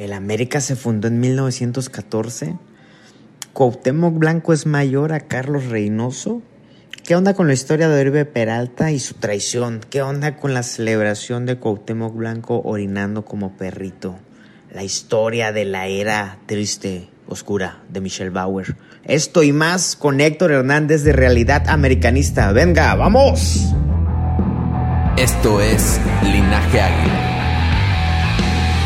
El América se fundó en 1914. Cuauhtémoc Blanco es mayor a Carlos Reynoso. ¿Qué onda con la historia de Oribe Peralta y su traición? ¿Qué onda con la celebración de Cuauhtémoc Blanco orinando como perrito? La historia de la era triste, oscura de Michelle Bauer. Esto y más con Héctor Hernández de Realidad Americanista. Venga, vamos. Esto es Linaje Águila.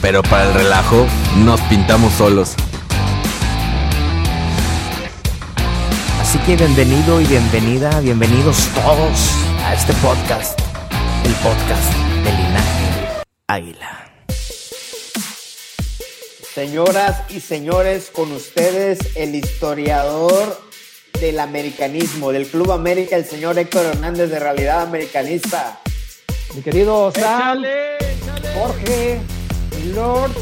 pero para el relajo nos pintamos solos. Así que bienvenido y bienvenida, bienvenidos todos a este podcast, el podcast de Linaje Águila. Señoras y señores, con ustedes el historiador del americanismo, del Club América, el señor Héctor Hernández de Realidad Americanista. Mi querido Sam, Jorge, Lord,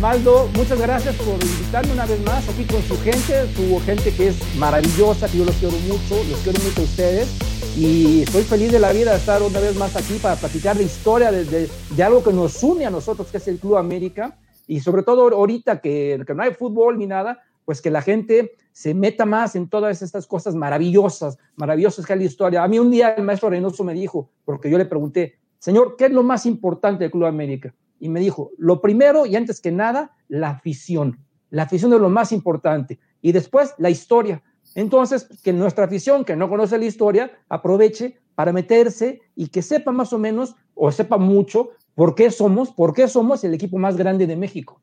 Maldo, muchas gracias por invitarme una vez más aquí con su gente, su gente que es maravillosa, que yo los quiero mucho, los quiero mucho a ustedes y estoy feliz de la vida de estar una vez más aquí para platicar la historia de, de- algo que nos une a nosotros, que es el Club América y sobre todo ahorita que, que no hay fútbol ni nada, pues que la gente se meta más en todas estas cosas maravillosas, maravillosas que es la historia. A mí un día el maestro Reynoso me dijo, porque yo le pregunté, señor, ¿qué es lo más importante del Club América? Y me dijo, lo primero y antes que nada, la afición. La afición es lo más importante. Y después, la historia. Entonces, que nuestra afición, que no conoce la historia, aproveche para meterse y que sepa más o menos, o sepa mucho, por qué somos, por qué somos el equipo más grande de México.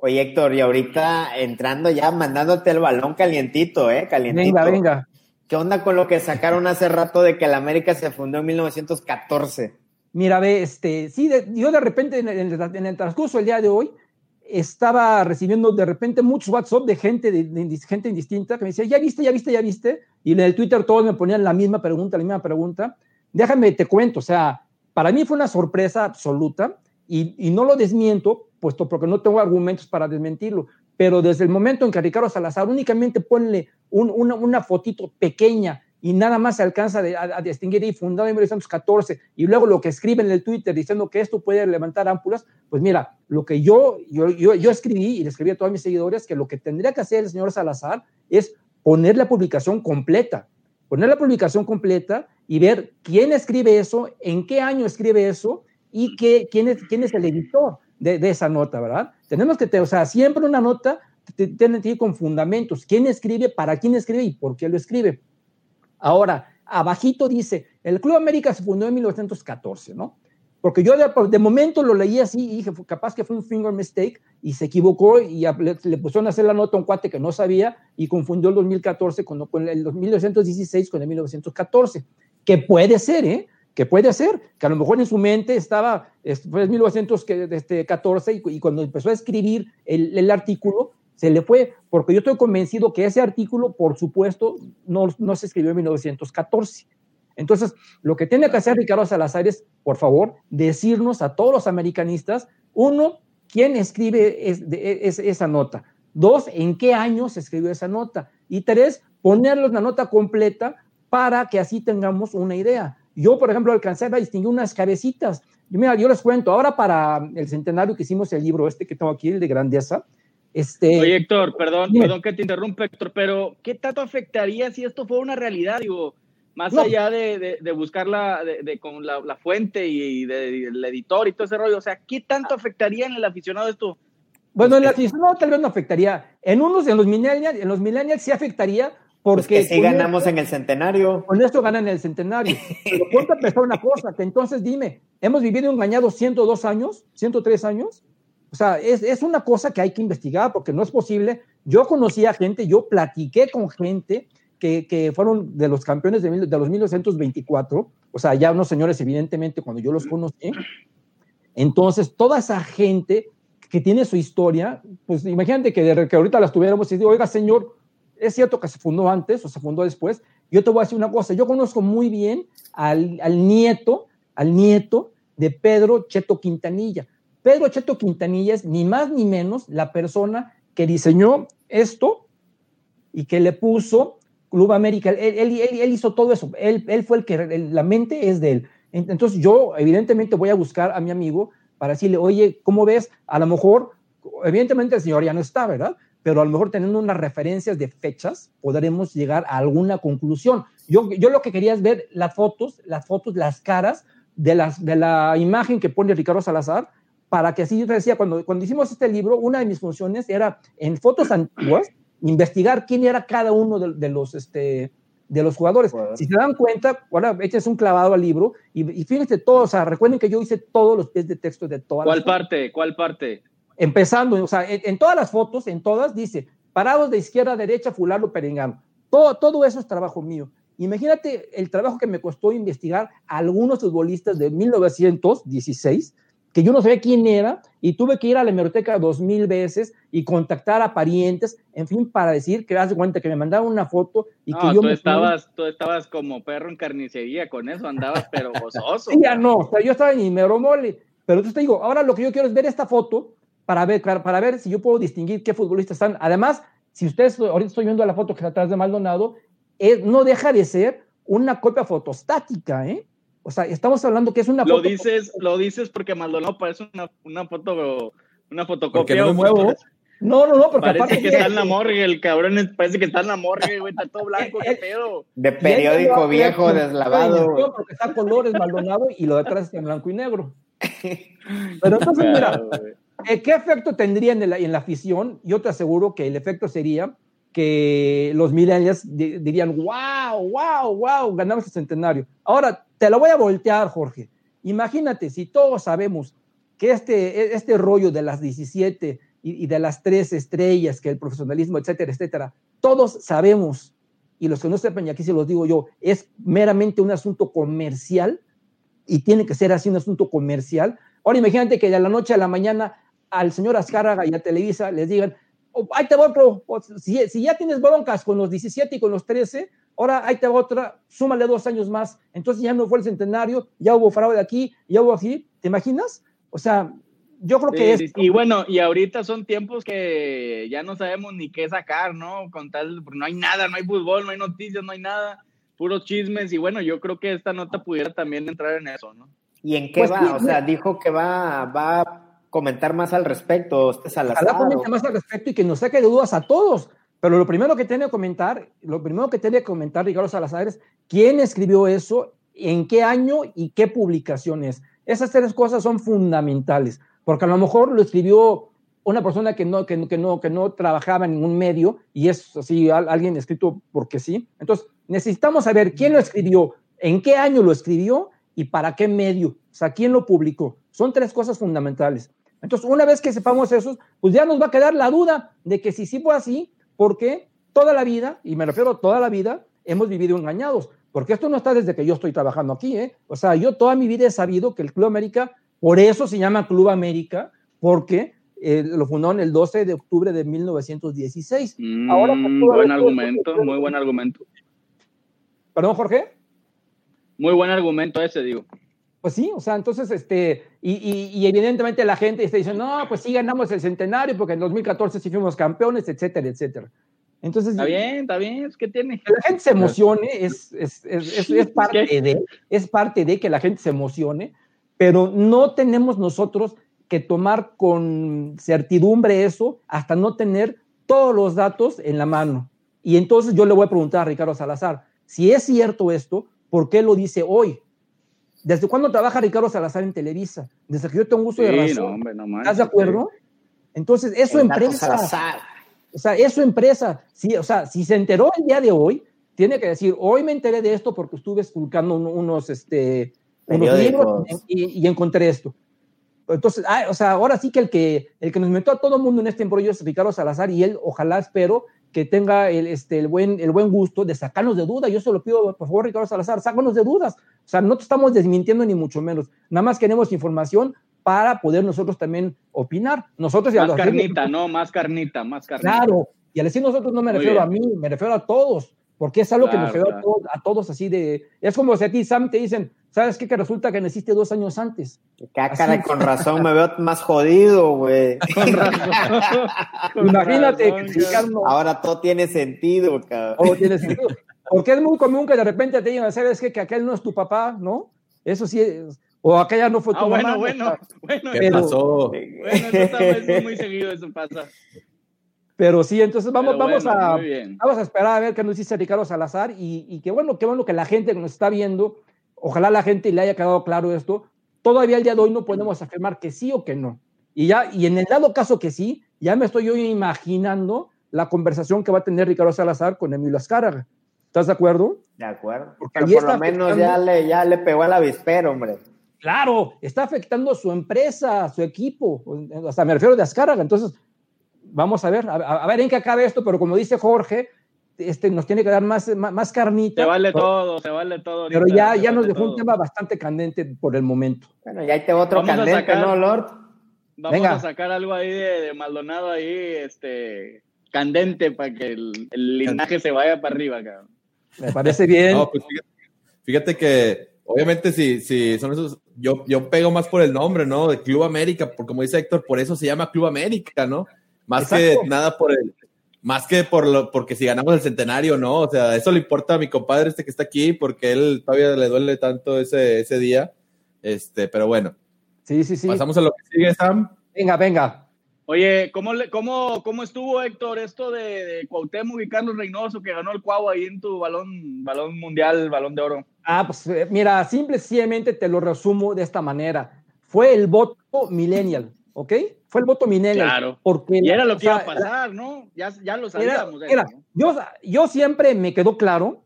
Oye, Héctor, y ahorita entrando ya, mandándote el balón calientito, ¿eh? Calientito. Venga, venga. ¿Qué onda con lo que sacaron hace rato de que el América se fundó en 1914? Mira, ve, este, sí, yo de repente en el, transcurso del día de hoy estaba recibiendo de repente muchos WhatsApp de gente, de, de gente indistinta que me decía, ya viste, ya viste, ya viste, y en el Twitter todos me ponían la misma pregunta, la misma pregunta. Déjame, te cuento, o sea, para mí fue una sorpresa absoluta y, y no lo desmiento, puesto porque no tengo argumentos para desmentirlo, pero desde el momento en que Ricardo Salazar únicamente ponle un- una, una fotito pequeña y nada más se alcanza a, a distinguir y fundado en 1914 y luego lo que escribe en el Twitter diciendo que esto puede levantar ámpulas, pues mira, lo que yo, yo, yo, yo escribí y le escribí a todos mis seguidores que lo que tendría que hacer el señor Salazar es poner la publicación completa, poner la publicación completa y ver quién escribe eso, en qué año escribe eso y qué, quién, es, quién es el editor de, de esa nota, ¿verdad? Tenemos que, te- o sea, siempre una nota tiene que ir con fundamentos, quién escribe, para quién escribe y por qué lo escribe. Ahora, abajito dice, el Club América se fundó en 1914, ¿no? Porque yo de, de momento lo leí así y dije, capaz que fue un finger mistake y se equivocó y le, pusieron a hacer la nota a un cuate que no sabía y confundió el 2014 con, con el 1916 con el 1914. Que puede ser, ¿eh? Que puede ser, que a lo mejor en su mente estaba, es- fue en 1914 y, y cuando empezó a escribir el, el artículo, se le fue, porque yo estoy convencido que ese artículo, por supuesto, no, no se escribió en 1914. Entonces, lo que tiene que hacer Ricardo Salazar es, por favor, decirnos a todos los americanistas, uno, quién escribe es- esa nota. Dos, en qué año se escribió esa nota. Y tres, ponerlos la nota completa para que así tengamos una idea. Yo, por ejemplo, alcancé a distinguir unas cabecitas. Yo, mira, yo les cuento, ahora para el centenario que hicimos el libro este que tengo aquí, el de Grandeza, este, Oye, Héctor, perdón, Dime. perdón que te interrumpa, Héctor, pero ¿qué tanto afectaría si esto fuera una realidad? Digo, Más allá de, de, buscar la, de, con la, la, fuente y, del editor y todo ese rollo, o sea, ¿qué tanto afectaría en el aficionado esto? Bueno, en el aficionado tal vez no afectaría. En unos, en los millennials, en los millennials sí afectaría porque pues que ganamos en el centenario. Con esto ganan en el centenario. Pero ponte a pensar una cosa, que entonces dime, hemos vivido engañados 102 años, 103 años. O sea, es, es, una cosa que hay que investigar porque no es posible. Yo conocí a gente, yo platiqué con gente que, que fueron de los campeones de, de, los 1924, o sea, ya unos señores, evidentemente, cuando yo los conocí. Entonces, toda esa gente que tiene su historia, pues imagínate que, de, que ahorita las tuviéramos y digo, oiga, señor, es cierto que se fundó antes o se fundó después. Yo te voy a decir una cosa, yo conozco muy bien al, al nieto, al nieto de Pedro Cheto Quintanilla. Pedro Cheto Quintanilla es ni más ni menos la persona que diseñó esto y que le puso Club América, él, él, hizo todo eso, él, fue el que, la mente es de él. Entonces yo evidentemente voy a buscar a mi amigo para decirle, oye, ¿cómo ves? A lo mejor, evidentemente el señor ya no está, ¿verdad? Pero a lo mejor teniendo unas referencias de fechas, podremos llegar a alguna conclusión. Yo, yo lo que quería es ver las fotos, las fotos, las caras de, las, de la imagen que pone Ricardo Salazar, para que así yo te decía, cuando, cuando hicimos este libro, una de mis funciones era en fotos antiguas, investigar quién era cada uno de, los, este, de los jugadores. Si se dan cuenta, ahora eches un clavado al libro y, fíjense todo, o sea, recuerden que yo hice todos los pies de texto de todas ¿Cuál parte? ¿Cuál parte? Empezando, o sea, en, todas las fotos, en todas, dice, parados de izquierda a derecha, fulano, perengano. Todo, todo eso es trabajo mío. Imagínate el trabajo que me costó investigar a algunos futbolistas de 1916 que yo no sabía quién era y tuve que ir a la hemeroteca dos mil veces y contactar a parientes, en fin, para decir que cuenta que me mandaron una foto y que yo tú estabas, tú estabas como perro en carnicería con eso, andabas pero gozoso. ya no, o sea, yo estaba en Imeromole, pero entonces te digo, ahora lo que yo quiero es ver esta foto para ver, para ver si yo puedo distinguir qué futbolistas están. Además, si ustedes, ahorita estoy viendo la foto que está atrás de Maldonado, no deja de ser una copia fotostática, ¿eh? O sea, estamos hablando que es una lo Dices, lo dices porque Maldonado parece una, una foto, una fotocopia. No, no, no, porque parece que está en la morgue, el cabrón parece que está en la morgue, güey, está todo blanco, qué pedo. De periódico viejo, deslavado. Porque está colores Maldonado y lo detrás está en blanco y negro. Pero entonces, mira, ¿qué efecto tendría en la, en la afición? Yo te aseguro que el efecto sería que los millennials dirían, wow, wow, wow, ganamos el centenario. Ahora, te lo voy a voltear, Jorge. Imagínate, si todos sabemos que este, este rollo de las 17 y, de las tres estrellas, que el profesionalismo, etcétera, etcétera, todos sabemos, y los que no sepan, y aquí se los digo yo, es meramente un asunto comercial y tiene que ser así un asunto comercial. Ahora imagínate que de la noche a la mañana al señor Azcárraga y a Televisa les digan, ahí te otro, si, si, ya tienes broncas con los 17 y con los 13, ahora ahí te va otra, súmale dos años más, entonces ya no fue el centenario, ya hubo fraude aquí, ya hubo aquí, ¿te imaginas? O sea, yo creo que es... Y bueno, y ahorita son tiempos que ya no sabemos ni qué sacar, ¿no? Con tal, no hay nada, no hay fútbol, no hay noticias, no hay nada, puros chismes, y bueno, yo creo que esta nota pudiera también entrar en eso, ¿no? ¿Y en qué pues va? o sea, dijo que va, va comentar más al respecto, este Salazar. comente más al respecto y que nos saque de dudas a todos. Pero lo primero que tiene que comentar, lo primero que tiene que comentar Ricardo Salazar es quién escribió eso, en qué año y qué publicación es. Esas tres cosas son fundamentales, porque a lo mejor lo escribió una persona que no, que, no, que no trabajaba en ningún medio y es así alguien escrito porque sí. Entonces, necesitamos saber quién lo escribió, en qué año lo escribió y para qué medio, o sea, quién lo publicó. Son tres cosas fundamentales. Entonces, una vez que sepamos eso, pues ya nos va a quedar la duda de que si sí fue así, porque toda la vida, y me refiero a toda la vida, hemos vivido engañados. Porque esto no está desde que yo estoy trabajando aquí, ¿eh? O sea, yo toda mi vida he sabido que el Club América, por eso se llama Club América, porque eh, lo fundó en el 12 de octubre de 1916. Mm, Ahora, buen argumento, muy buen argumento. ¿Perdón, Jorge? Muy buen argumento ese, digo. Pues sí, o sea, entonces, este, y, y, evidentemente la gente está diciendo, no, pues sí ganamos el centenario porque en 2014 sí fuimos campeones, etcétera, etcétera. Entonces, está bien, está bien, es que tiene. Que la gente se emocione, es, es, es, es parte de, es parte de que la gente se emocione, pero no tenemos nosotros que tomar con certidumbre eso hasta no tener todos los datos en la mano. Y entonces yo le voy a preguntar a Ricardo Salazar, si es cierto esto, ¿por qué lo dice hoy? ¿Desde cuándo trabaja Ricardo Salazar en Televisa? Desde que yo tengo gusto de razón. No, hombre, no ¿Estás de acuerdo? Entonces, es su empresa. O sea, es su empresa. Sí, o sea, si se enteró el día de hoy, tiene que decir, hoy me enteré de esto porque estuve esculcando unos, este, unos libros y, encontré esto. Entonces, ah, o sea, ahora sí que el que, el que nos metió a todo el mundo en este embrollo es Ricardo Salazar y él, ojalá, espero, que tenga el, este, el, buen, el buen gusto de sacarnos de dudas. Yo se lo pido, por favor, Ricardo Salazar, sácanos de dudas. O sea, no te estamos desmintiendo ni mucho menos. Nada más queremos información para poder nosotros también opinar. Nosotros más carnita, ¿no? Más carnita, más carnita. Claro. Y al decir nosotros no me refiero a mí, me refiero a todos, porque es algo que nos refiero a, todos, así de... Es como si a ti, Sam, te dicen, ¿sabes qué? Que resulta que naciste dos años antes. Cácara, con razón me veo más jodido, güey. Con razón. Imagínate. Ahora todo tiene sentido, cabrón. Todo tiene sentido. Porque es muy común que de repente te digan, ¿sabes qué? Que aquel no es tu papá, ¿no? Eso sí es, o aquella no fue tu ah, mamá. Bueno, bueno, ¿Qué pasó? Bueno, eso es muy seguido eso pasa. Pero sí, entonces vamos, vamos, a, vamos a esperar a ver qué nos dice Ricardo Salazar y, y qué bueno, qué bueno que la gente que nos está viendo, ojalá la gente le haya quedado claro esto. Todavía el día de hoy no podemos afirmar que sí o que no. Y ya, y en el dado caso que sí, ya me estoy yo imaginando la conversación que va a tener Ricardo Salazar con Emilio Azcárraga. ¿Estás de acuerdo? De acuerdo. Porque por lo menos ya le, ya le pegó al avispero, hombre. Claro, está afectando a su empresa, a su equipo. O sea, me refiero de Azcárraga. Entonces, vamos a ver, a, ver en qué acabe esto, pero como dice Jorge, este, nos tiene que dar más, más, carnita. Se vale todo, se vale todo. pero ya, ya nos dejó un tema bastante candente por el momento. Bueno, ya hay otro candente, ¿no, Lord? Vamos a sacar algo ahí de, Maldonado ahí, este, candente para que el, linaje se vaya para arriba, cabrón. Me parece bien. Pues fíjate, que obviamente si, si son esos yo, yo pego más por el nombre, ¿no? De Club América, porque como dice Héctor, por eso se llama Club América, ¿no? Más que nada por el, más que por lo, porque si ganamos el centenario, ¿no? O sea, eso le importa a mi compadre este que está aquí, porque él todavía le duele tanto ese, ese día. Este, pero bueno. Sí, sí, sí. Pasamos a lo que sigue, Sam. Venga, venga. Oye, ¿cómo, le, cómo, cómo estuvo, Héctor, esto de, de Cuauhtémoc y Carlos Reynoso que ganó el Cuau ahí en tu balón, balón mundial, balón de oro? Ah, pues eh, mira, simple sencillamente te lo resumo de esta manera. Fue el voto millennial, ¿ok? Fue el voto millennial. Claro. Porque, y era lo que iba a pasar, ¿no? Ya, ya lo sabíamos. Era, yo, yo siempre me quedó claro,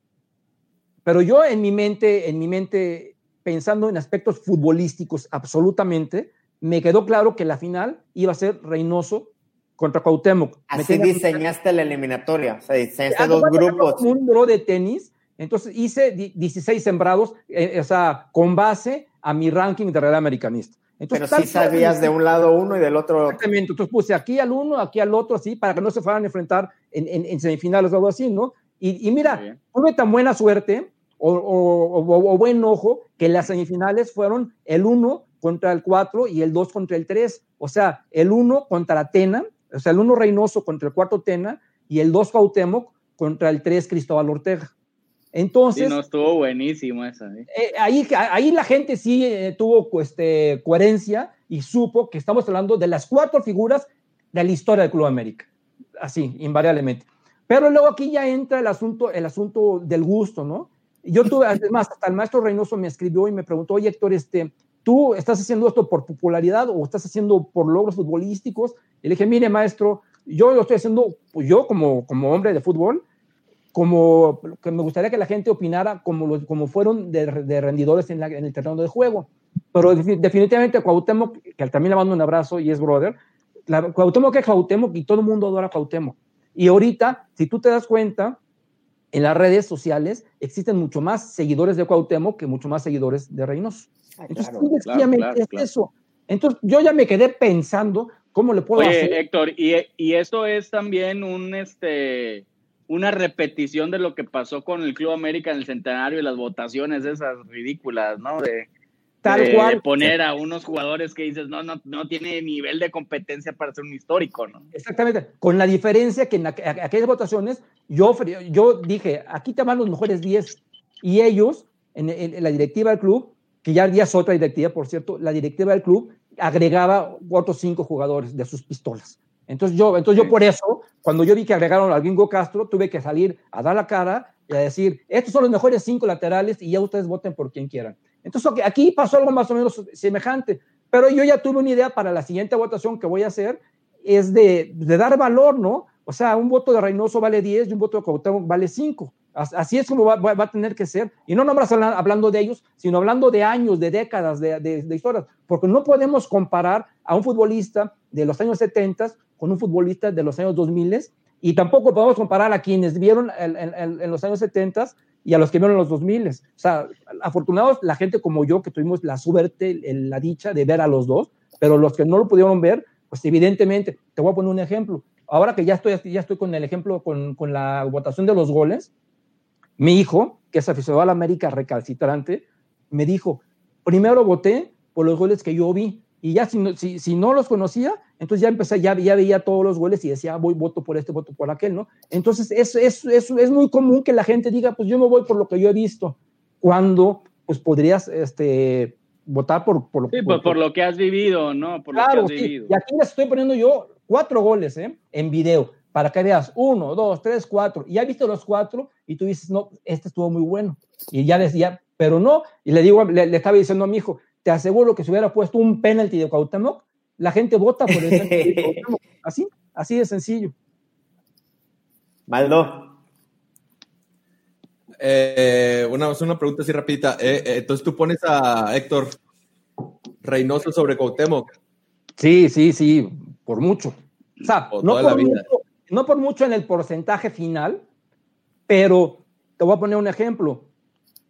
pero yo en mi mente, en mi mente, pensando en aspectos futbolísticos absolutamente, me quedó claro que la final iba a ser Reynoso contra Cuauhtémoc. Así diseñaste la eliminatoria, o sea, diseñaste dos grupos. Un draw de tenis, entonces hice 16 sembrados, eh, o sea, con base a mi ranking de Real Americanista. Entonces, Pero sí sabías de un lado uno y del otro. Exactamente, entonces puse aquí al uno, aquí al otro, así, para que no se fueran a enfrentar en, en, semifinales o algo así, ¿no? Y, y mira, tuve tan buena suerte o, o, o, buen ojo que las semifinales fueron el uno contra el 4 y el 2 contra el 3. O sea, el 1 contra Tena, o sea, el 1 Reynoso contra el 4 Tena y el 2 Cuauhtémoc contra el 3 Cristóbal Ortega. Entonces. Sí, no, estuvo buenísimo esa. ¿eh? Eh, ahí, ahí la gente sí eh, tuvo este, coherencia y supo que estamos hablando de las cuatro figuras de la historia del Club América. Así, invariablemente. Pero luego aquí ya entra el asunto, el asunto del gusto, ¿no? Yo tuve, además, hasta el maestro Reynoso me escribió y me preguntó, oye, Héctor, este, ¿tú estás haciendo esto por popularidad o estás haciendo por logros futbolísticos? Y le dije, mire, maestro, yo lo estoy haciendo, pues yo como, como hombre de fútbol, como que me gustaría que la gente opinara como, los, como fueron de, rendidores en, el terreno de juego. Pero definitivamente Cuauhtémoc, que también le mando un abrazo y es brother, la, Cuauhtémoc es Cuauhtémoc y todo el mundo adora a Cuauhtémoc. Y ahorita, si tú te das cuenta, en las redes sociales existen mucho más seguidores de Cuauhtémoc que mucho más seguidores de Reynoso. Ah, Entonces, eso. Entonces, yo ya me quedé pensando cómo le puedo Oye, Héctor, y, y esto es también un, este, una repetición de lo que pasó con el Club América en el centenario y las votaciones esas ridículas, ¿no? De, Tal cual. poner a unos jugadores que dices, no, no, no tiene nivel de competencia para ser un histórico, ¿no? Exactamente, con la diferencia que en aquellas votaciones yo, yo dije, aquí te van los mejores 10 y ellos, en, en la directiva del club, que ya es otra directiva, por cierto, la directiva del club agregaba otros cinco jugadores de sus pistolas. Entonces yo, entonces yo por eso, cuando yo vi que agregaron al Gringo Castro, tuve que salir a dar la cara y a decir, estos son los mejores cinco laterales y ya ustedes voten por quien quieran. Entonces, aquí pasó algo más o menos semejante, pero yo ya tuve una idea para la siguiente votación que voy a hacer, es de, de dar valor, ¿no? O sea, un voto de Reynoso vale 10 y un voto de Cuauhtémoc vale 5. Así es como va, va, a tener que ser. Y no nomás hablando de ellos, sino hablando de años, de décadas, de, de, de, historias. Porque no podemos comparar a un futbolista de los años 70 con un futbolista de los años 2000 y tampoco podemos comparar a quienes vieron en, en, en los años 70 y a los que vieron los 2000. O sea, afortunados la gente como yo que tuvimos la suerte, la dicha de ver a los dos, pero los que no lo pudieron ver, pues evidentemente, te voy a poner un ejemplo. Ahora que ya estoy, ya estoy con el ejemplo, con, con la votación de los goles, mi hijo, que es aficionado a la América recalcitrante, me dijo, primero voté por los goles que yo vi, y ya si no, si, si no los conocía, entonces ya empecé, ya, ya, veía todos los goles y decía, voy, voto por este, voto por aquel, ¿no? Entonces es, es, es, es, muy común que la gente diga, pues yo me voy por lo que yo he visto, cuando pues podrías este, votar por, por, sí, por, por, lo que has vivido, ¿no? Por claro, lo que has sí. vivido. Y aquí les estoy poniendo yo cuatro goles ¿eh? en video, para que veas uno, dos, tres, cuatro, y ya viste los cuatro, y tú dices, no, este estuvo muy bueno. Y ya decía, pero no, y le digo, le, le estaba diciendo a mi hijo, te aseguro que si hubiera puesto un penalti de Cuauhtémoc, la gente vota por el. Así, así de sencillo. Maldo. Eh, una, una pregunta así rapidita. Eh, eh, entonces tú pones a Héctor Reynoso sobre Cuauhtémoc. Sí, sí, sí, por mucho. O sea, por no, por mucho, no por mucho en el porcentaje final, pero te voy a poner un ejemplo.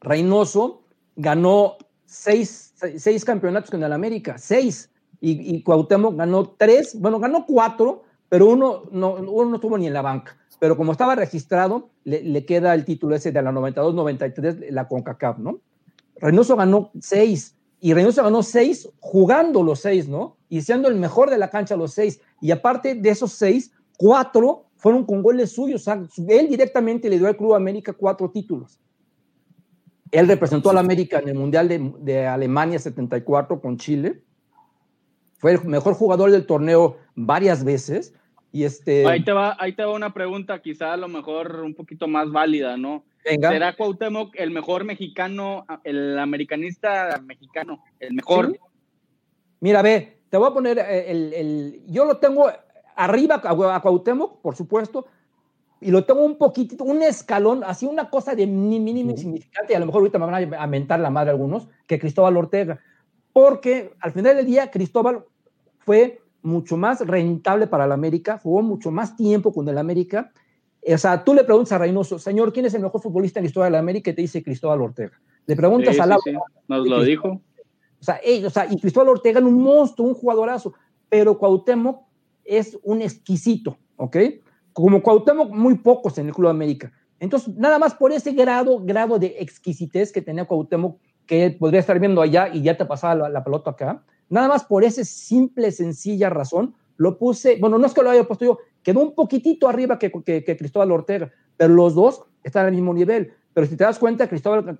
Reynoso ganó seis, seis campeonatos con el América, seis. Y, y, Cuauhtémoc ganó tres, bueno, ganó cuatro, pero uno no, uno no estuvo ni en la banca. Pero como estaba registrado, le, le queda el título ese de la 92-93, la CONCACAF, ¿no? Reynoso ganó seis, y Reynoso ganó seis jugando los seis, ¿no? Y siendo el mejor de la cancha los seis. Y aparte de esos seis, cuatro fueron con goles suyos. O sea, él directamente le dio al Club América cuatro títulos. Él representó a la América en el Mundial de, de, Alemania 74 con Chile. Fue el mejor jugador del torneo varias veces. Y este... ahí, te va, ahí te va una pregunta, quizá a lo mejor un poquito más válida, ¿no? Venga. ¿Será Cuauhtémoc el mejor mexicano, el americanista mexicano, el mejor? ¿Sí? Mira, ve, te voy a poner el, el, yo lo tengo arriba a, Cuauhtémoc, por supuesto, y lo tengo un poquitito, un escalón, así una cosa de mínimo uh -huh. significante, y a lo mejor ahorita me van a mentar la madre algunos, que Cristóbal Ortega, porque al final del día Cristóbal fue mucho más rentable para la América, jugó mucho más tiempo con el América, o sea, tú le preguntas a Reynoso, señor, ¿quién es el mejor futbolista en la historia de la América? Y te dice Cristóbal Ortega. Le preguntas sí, a Laura. Sí, sí. Nos lo dijo. O sea, ey, o sea, y Cristóbal Ortega era un monstruo, un jugadorazo, pero Cuauhtémoc es un exquisito, ¿ok? Como Cuauhtémoc, muy pocos en el Club América. Entonces, nada más por ese grado, grado de exquisitez que tenía Cuauhtémoc, que podría estar viendo allá y ya te pasaba la, pelota acá, nada más por esa simple, sencilla razón, lo puse, bueno, no es que lo haya puesto yo, quedó un poquitito arriba que, que, que, Cristóbal Ortega, pero los dos están al mismo nivel. Pero si te das cuenta, Cristóbal,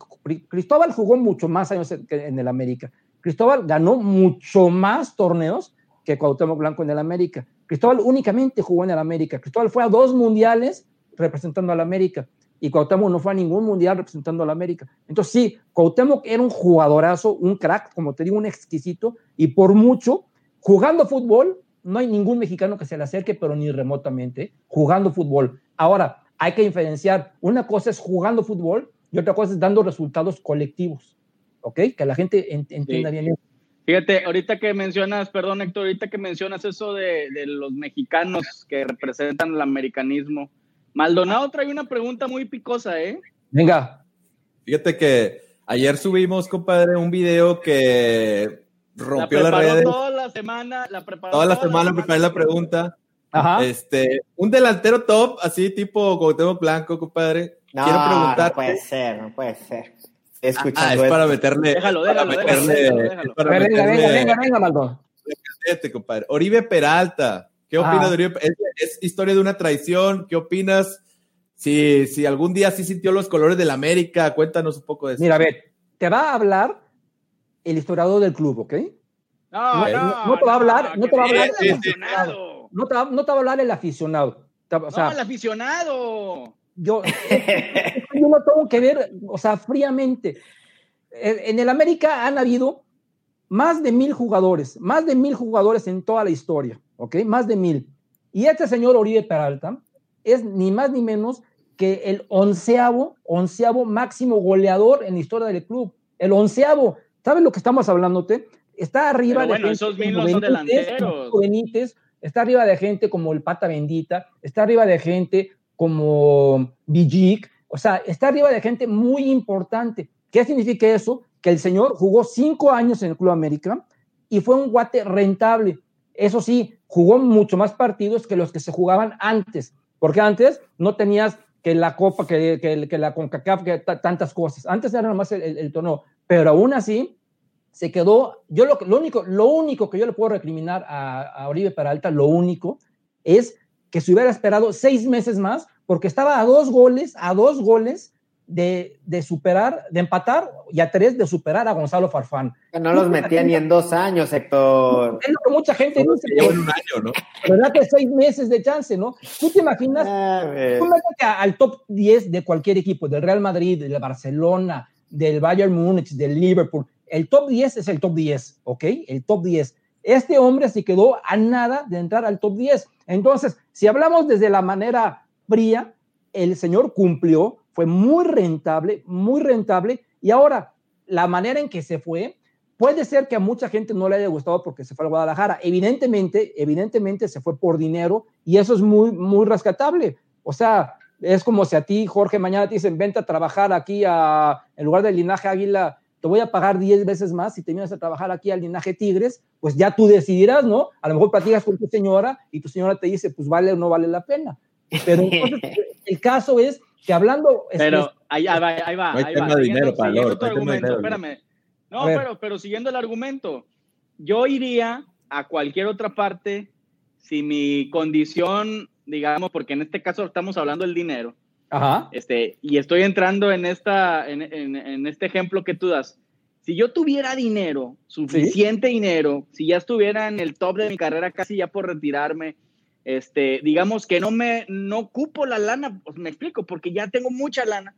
Cristóbal jugó mucho más años en el América. Cristóbal ganó mucho más torneos que Cuauhtémoc Blanco en el América. Cristóbal únicamente jugó en el América. Cristóbal fue a dos mundiales representando al América y Cuauhtémoc no fue a ningún mundial representando al América. Entonces sí, Cuauhtémoc era un jugadorazo, un crack, como te digo, un exquisito y por mucho, jugando fútbol, no hay ningún mexicano que se le acerque, pero ni remotamente, jugando fútbol. Ahora, hay que diferenciar, una cosa es jugando fútbol y otra cosa es dando resultados colectivos, ¿ok? Que la gente ent entienda sí. bien eso. Fíjate, ahorita que mencionas, perdón Héctor, ahorita que mencionas eso de, de los mexicanos que representan el americanismo, Maldonado trae una pregunta muy picosa, ¿eh? Venga. Fíjate que ayer subimos, compadre, un video que rompió la las redes. Toda la semana, la preparó toda la semana, la preparé la pregunta. Ajá. Este, un delantero top, así tipo Cuauhtémoc Blanco, compadre. No, Quiero preguntar. No puede ser, no puede ser. Escuchando ah, es para meterle. Déjalo, déjalo, para meterle, déjalo, déjalo. Para venga, meterle, venga, venga, venga, Maldonado. Este, compadre. Oribe Peralta. ¿Qué opinas ah. de Oribe? ¿Es, ¿Es, historia de una traición? ¿Qué opinas? Si, si algún día sí sintió los colores del América, cuéntanos un poco de eso. Mira, a ver, te va a hablar el historiador del club, ¿ok? No, no, no, te va a hablar, no te va a hablar el aficionado. No te, va, no te va a hablar el aficionado. O sea, no, el aficionado. Yo, yo lo tengo que ver, o sea, fríamente. En el América han habido más de mil jugadores, más de mil jugadores en toda la historia, ¿ok? Más de mil. Y este señor Oribe Peralta es ni más ni menos que el onceavo, onceavo máximo goleador en la historia del club. El onceavo. ¿Sabes lo que estamos hablando? Está arriba de bueno, esos mil no son delanteros. Benítez, está arriba de gente como el Pata Bendita, está arriba de gente como Bijik, o sea, está arriba de gente muy importante. ¿Qué significa eso? Que el señor jugó cinco años en el Club América y fue un guate rentable. Eso sí, jugó mucho más partidos que los que se jugaban antes, porque antes no tenías que la Copa, que, que, la CONCACAF, que tantas cosas. Antes era nomás el, el, torneo, pero aún así se quedó. Yo lo, lo, único, lo único que yo le puedo recriminar a, a Oribe Peralta, lo único, es que se hubiera esperado seis meses más, porque estaba a dos goles, a dos goles de, de, superar, de empatar y a tres de superar a Gonzalo Farfán. Que no los metía ni en dos años, Héctor. Es lo que mucha gente dice. En un año, ¿no? ¿Verdad que seis meses de chance, no? Tú te imaginas, tú al top 10 de cualquier equipo, del Real Madrid, del Barcelona, del Bayern Múnich, del Liverpool. El top 10 es el top 10, ¿ok? El top 10. Este hombre se quedó a nada de entrar al top 10. Entonces, si hablamos desde la manera fría, el señor cumplió, fue muy rentable, muy rentable. Y ahora, la manera en que se fue, puede ser que a mucha gente no le haya gustado porque se fue a Guadalajara. Evidentemente, evidentemente se fue por dinero y eso es muy, muy rescatable. O sea, es como si a ti, Jorge, mañana te dicen, vente a trabajar aquí a, en lugar del linaje Águila, te voy a pagar 10 veces más si te vienes a trabajar aquí al linaje Tigres, pues ya tú decidirás, ¿no? A lo mejor platicas con tu señora y tu señora te dice, pues vale o no vale la pena. Pero entonces, el caso es que hablando. Pero ahí, va, ahí va. No hay tema de dinero para espérame. No, pero, pero siguiendo el argumento, yo iría a cualquier otra parte si mi condición, digamos, porque en este caso estamos hablando del dinero, Ajá. Este, y estoy entrando en, esta, en, en, este ejemplo que tú das. Si yo tuviera dinero, suficiente dinero, si ya estuviera en el top de mi carrera, casi ya por retirarme, este, digamos que no me, no ocupo la lana, pues me explico, porque ya tengo mucha lana.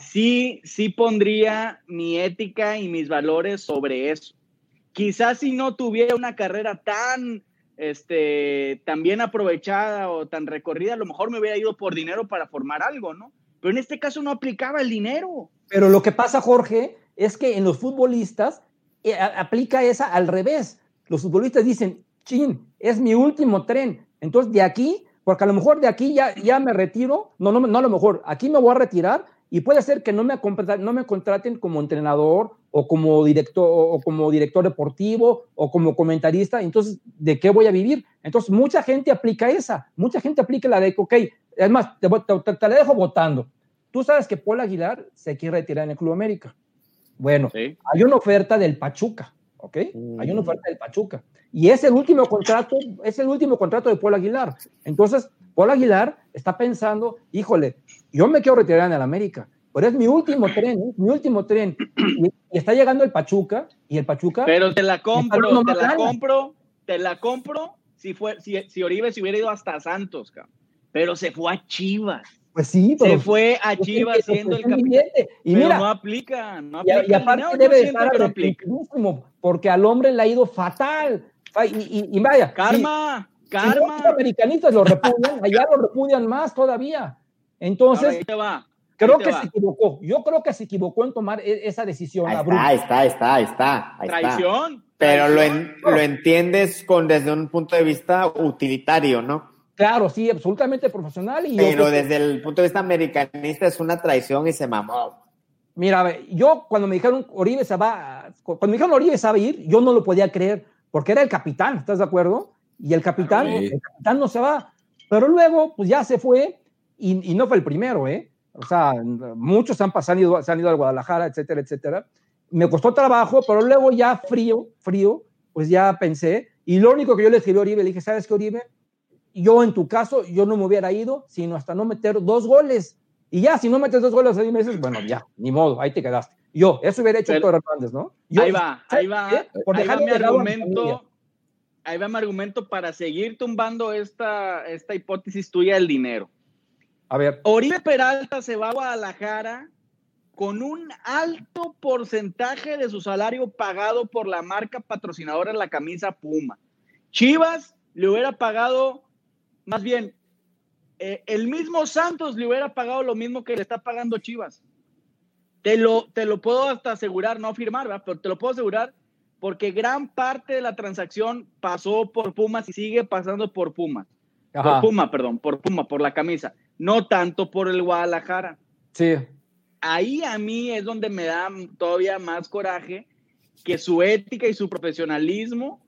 Sí, sí pondría mi ética y mis valores sobre eso. Quizás si no tuviera una carrera tan, este, tan bien aprovechada o tan recorrida, a lo mejor me hubiera ido por dinero para formar algo, ¿no? Pero en este caso no aplicaba el dinero. Pero lo que pasa, Jorge, es que en los futbolistas eh, aplica esa al revés. Los futbolistas dicen, chin, es mi último tren, entonces, de aquí, porque a lo mejor de aquí ya, ya me retiro, no, no, no a lo mejor, aquí me voy a retirar y puede ser que no me, no me contraten como entrenador o como director o como director deportivo o como comentarista, entonces, ¿de qué voy a vivir? Entonces, mucha gente aplica esa, mucha gente aplica la de, ok, es más, te, la dejo votando. Tú sabes que Paul Aguilar se quiere retirar en el Club América. Bueno, hay una oferta del Pachuca, ¿ok? Hay una oferta del Pachuca. Y es el último contrato, es el último contrato de Paul Aguilar. Entonces, Paul Aguilar está pensando, híjole, yo me quiero retirar en el América, pero es mi último tren, ¿eh? mi último tren. Y, está llegando el Pachuca, y el Pachuca... Pero te la compro, te la compro, te la compro si, fue, si, si Oribe se hubiera ido hasta Santos, pero se fue a Chivas. Pues sí, pero se fue a Chivas siendo el capitán. Y mira, no aplica, no aplica. Y, aparte debe estar porque al hombre le ha ido fatal. Y, vaya. Karma, karma. los americanistas lo repudian, allá lo repudian más todavía. Entonces, creo que se equivocó. Yo creo que se equivocó en tomar e, esa decisión. Ahí está, está, está, está. Traición. Pero Lo, lo entiendes con desde un punto de vista utilitario, ¿no? Claro, sí, absolutamente profesional. Y Pero desde el punto de vista americanista es una traición y se mamó. Mira, yo cuando me dijeron Oribe se va, cuando me dijeron Oribe se va a ir, yo no lo podía creer porque era el capitán, ¿estás de acuerdo? Y el capitán, el capitán no se va. Pero luego, pues ya se fue y, no fue el primero, ¿eh? O sea, muchos han pasado, se han ido al Guadalajara, etcétera, etcétera. Me costó trabajo, pero luego ya frío, frío, pues ya pensé. Y lo único que yo le escribí a Oribe, le dije, ¿sabes qué, Oribe? Yo en tu caso, yo no me hubiera ido, sino hasta no meter dos goles. Y ya, si no metes dos goles a seis meses, bueno, ya, ni modo, ahí te quedaste. Yo, eso hubiera hecho Héctor Hernández, ¿no? ahí va, ahí va. Por ahí va mi argumento. Ahí va mi argumento para seguir tumbando esta, esta hipótesis tuya del dinero. A ver. Oribe Peralta se va a Guadalajara con un alto porcentaje de su salario pagado por la marca patrocinadora de la camisa Puma. Chivas le hubiera pagado, más bien, eh, el mismo Santos le hubiera pagado lo mismo que le está pagando Chivas. Te lo, te lo puedo hasta asegurar, no firmar, ¿verdad? pero te lo puedo asegurar porque gran parte de la transacción pasó por Pumas y sigue pasando por Pumas. Por Puma, perdón, por Puma, por la camisa, no tanto por el Guadalajara. Sí. Ahí a mí es donde me da todavía más coraje que su ética y su profesionalismo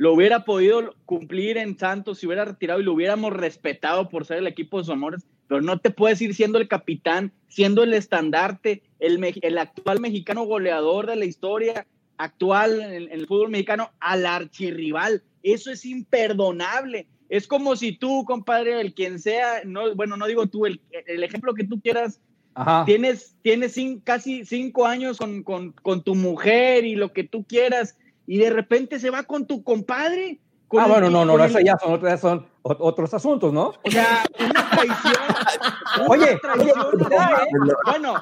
lo hubiera podido cumplir en Santos, si hubiera retirado y lo hubiéramos respetado por ser el equipo de sus amores, pero no te puedes ir siendo el capitán, siendo el estandarte, el, el actual mexicano goleador de la historia actual en, el fútbol mexicano al archirrival. Eso es imperdonable. Es como si tú, compadre, el quien sea, no, bueno, no digo tú, el, el ejemplo que tú quieras, tienes, tienes casi cinco años con, con, con tu mujer y lo que tú quieras, y de repente se va con tu compadre. ah, bueno, no, no, no, eso ya son, son otros asuntos, ¿no? O sea, una traición. oye, bueno,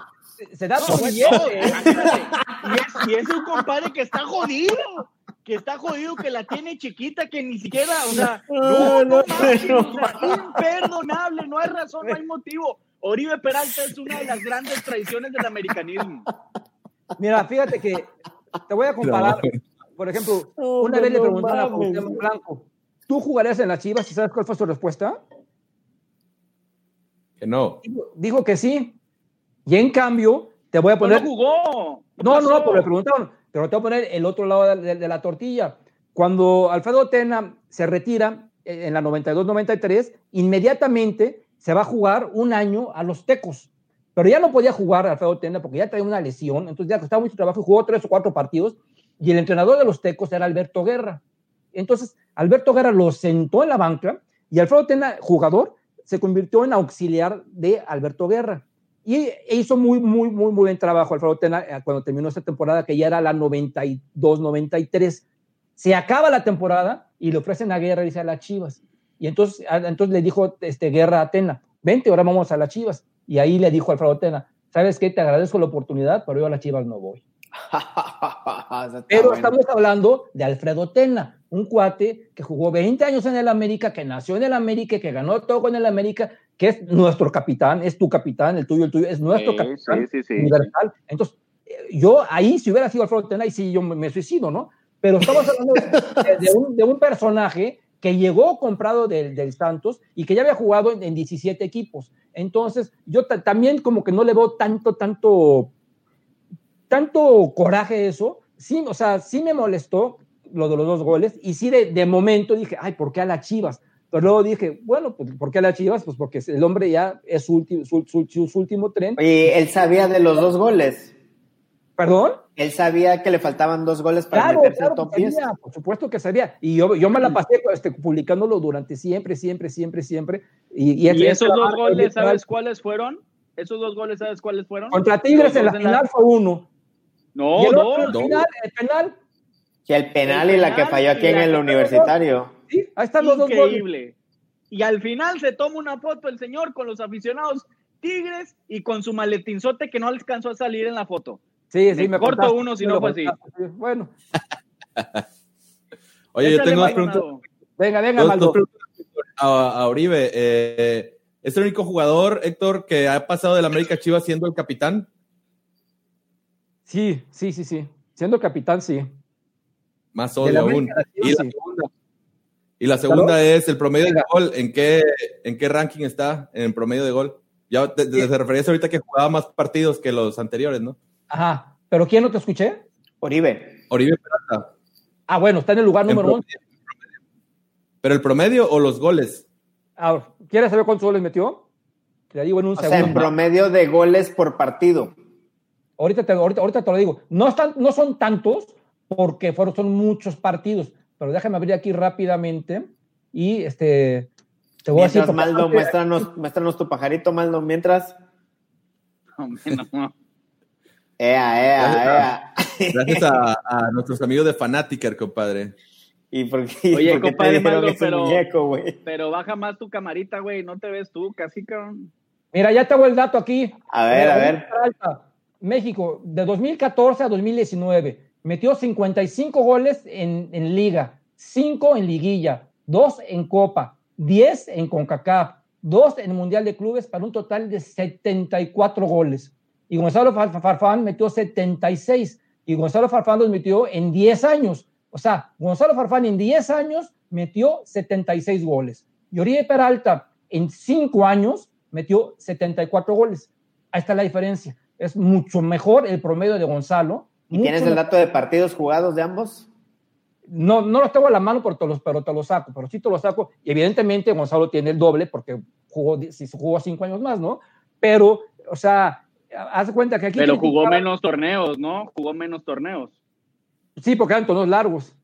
se da por y, y es un compadre que está jodido que está jodido, que la tiene chiquita, que ni siquiera, o sea, no, no, no, imperdonable, no hay razón, no hay motivo. Oribe Peralta es una de las grandes traiciones del americanismo. Mira, fíjate que te voy a comparar por ejemplo, una vez le preguntaron a Cuauhtémoc Blanco, ¿tú jugarías en las Chivas y sabes cuál fue su respuesta? Que no. Dijo, que sí. Y en cambio, te voy a poner. No jugó. No, no, pero le preguntaron. Pero te voy a poner el otro lado de, la tortilla. Cuando Alfredo Tena se retira eh, en la 92-93, inmediatamente se va a jugar un año a los Tecos. Pero ya no podía jugar Alfredo Tena porque ya traía una lesión, entonces ya costaba mucho trabajo y jugó tres o cuatro partidos y el entrenador de los Tecos era Alberto Guerra. Entonces, Alberto Guerra lo sentó en la banca y Alfredo Tena, jugador, se convirtió en auxiliar de Alberto Guerra. Y hizo muy, muy, muy, muy buen trabajo Alfredo Tena eh, cuando terminó esta temporada, que ya era la 92-93. Se acaba la temporada y le ofrecen a Guerra, dice a las Chivas. Y entonces, entonces le dijo este, Guerra a Tena, vente, ahora vamos a las Chivas. Y ahí le dijo Alfredo Tena, ¿sabes qué? Te agradezco la oportunidad, pero yo a las Chivas no voy. Pero estamos hablando de Alfredo Tena, un cuate que jugó 20 años en el América, que nació en el América, que ganó todo con el América, que es nuestro capitán, es tu capitán, el tuyo, el tuyo, es nuestro capitán universal. Entonces, eh, yo ahí, si hubiera sido Alfredo Tena, y sí, yo me suicido, ¿no? Pero estamos hablando de, un, personaje que llegó comprado del, Santos y que ya había jugado en, 17 equipos. Entonces, yo también como que no le veo tanto, tanto tanto coraje eso, sí, o sea, sí me molestó lo de los dos goles y sí de, momento dije, ay, ¿por qué a las Chivas? Pero luego dije, bueno, pues, ¿por qué a las Chivas? Pues porque el hombre ya es su, último, su, último tren. Oye, él sabía de los dos goles. ¿Perdón? Él sabía que le faltaban dos goles para meterse al top 10. Por supuesto que sabía. Y yo, yo me la pasé este, publicándolo durante siempre, siempre, siempre, siempre. Y, esos dos goles, ¿sabes cuáles fueron? Esos dos goles, ¿sabes cuáles fueron? Contra Tigres en la final fue uno. No, no, el Penal, el penal. Sí, el penal y la que falló aquí en el universitario. Sí, ahí están los dos Increíble. Y al final se toma una foto el señor con los aficionados Tigres y con su maletinzote que no alcanzó a salir en la foto. Sí, sí, me, corto uno si no fue así. Bueno. Oye, yo tengo dos preguntas. Venga, venga, Maldo. a, a, Uribe. Eh, ¿Es el único jugador, Héctor, que ha pasado del América Chivas siendo el capitán? Sí, sí, sí, sí. Siendo capitán, sí. Más odio aún. Y la segunda, es el promedio de gol. ¿En qué, ¿En qué ranking está en el promedio de gol? Ya te, te, referías ahorita que jugaba más partidos que los anteriores, ¿no? Ajá. ¿Pero quién no te escuché? Oribe. Oribe Peralta. Ah, bueno, está en el lugar número 11. ¿Pero el promedio o los goles? Ah, ¿Quieres saber cuántos goles metió? Te digo en un segundo. Sea, en promedio de goles por partido. Ahorita te, ahorita, te lo digo. No, están, no son tantos porque fueron, son muchos partidos, pero déjame abrir aquí rápidamente y este, te voy a decir. Maldo, muéstranos, muéstranos, tu pajarito, Maldo, mientras. Ea, ea, ea. Gracias a, nuestros amigos de Fanatiker, compadre. ¿Y por qué, Oye, compadre, Maldo, pero, pero baja más tu camarita, güey. No te ves tú, casi, cabrón. Mira, ya tengo el dato aquí. A ver, a ver. México, de 2014 a 2019, metió 55 goles en, en liga, 5 en liguilla, 2 en copa, 10 en CONCACAF, 2 en Mundial de Clubes para un total de 74 goles. Y Gonzalo Farfán metió 76 y Gonzalo Farfán los metió en 10 años. O sea, Gonzalo Farfán en 10 años metió 76 goles. Y Oribe Peralta en 5 años metió 74 goles. Ahí está la diferencia. Es mucho mejor el promedio de Gonzalo. ¿Y tienes el dato de partidos jugados de ambos? No, no los tengo a la mano, pero te los, pero te los saco. Pero sí te los saco. Y evidentemente Gonzalo tiene el doble porque jugó, si jugó cinco años más, ¿no? Pero, o sea, haz cuenta que aquí. Pero jugó menos torneos, ¿no? Jugó menos torneos. Sí, porque eran torneos largos.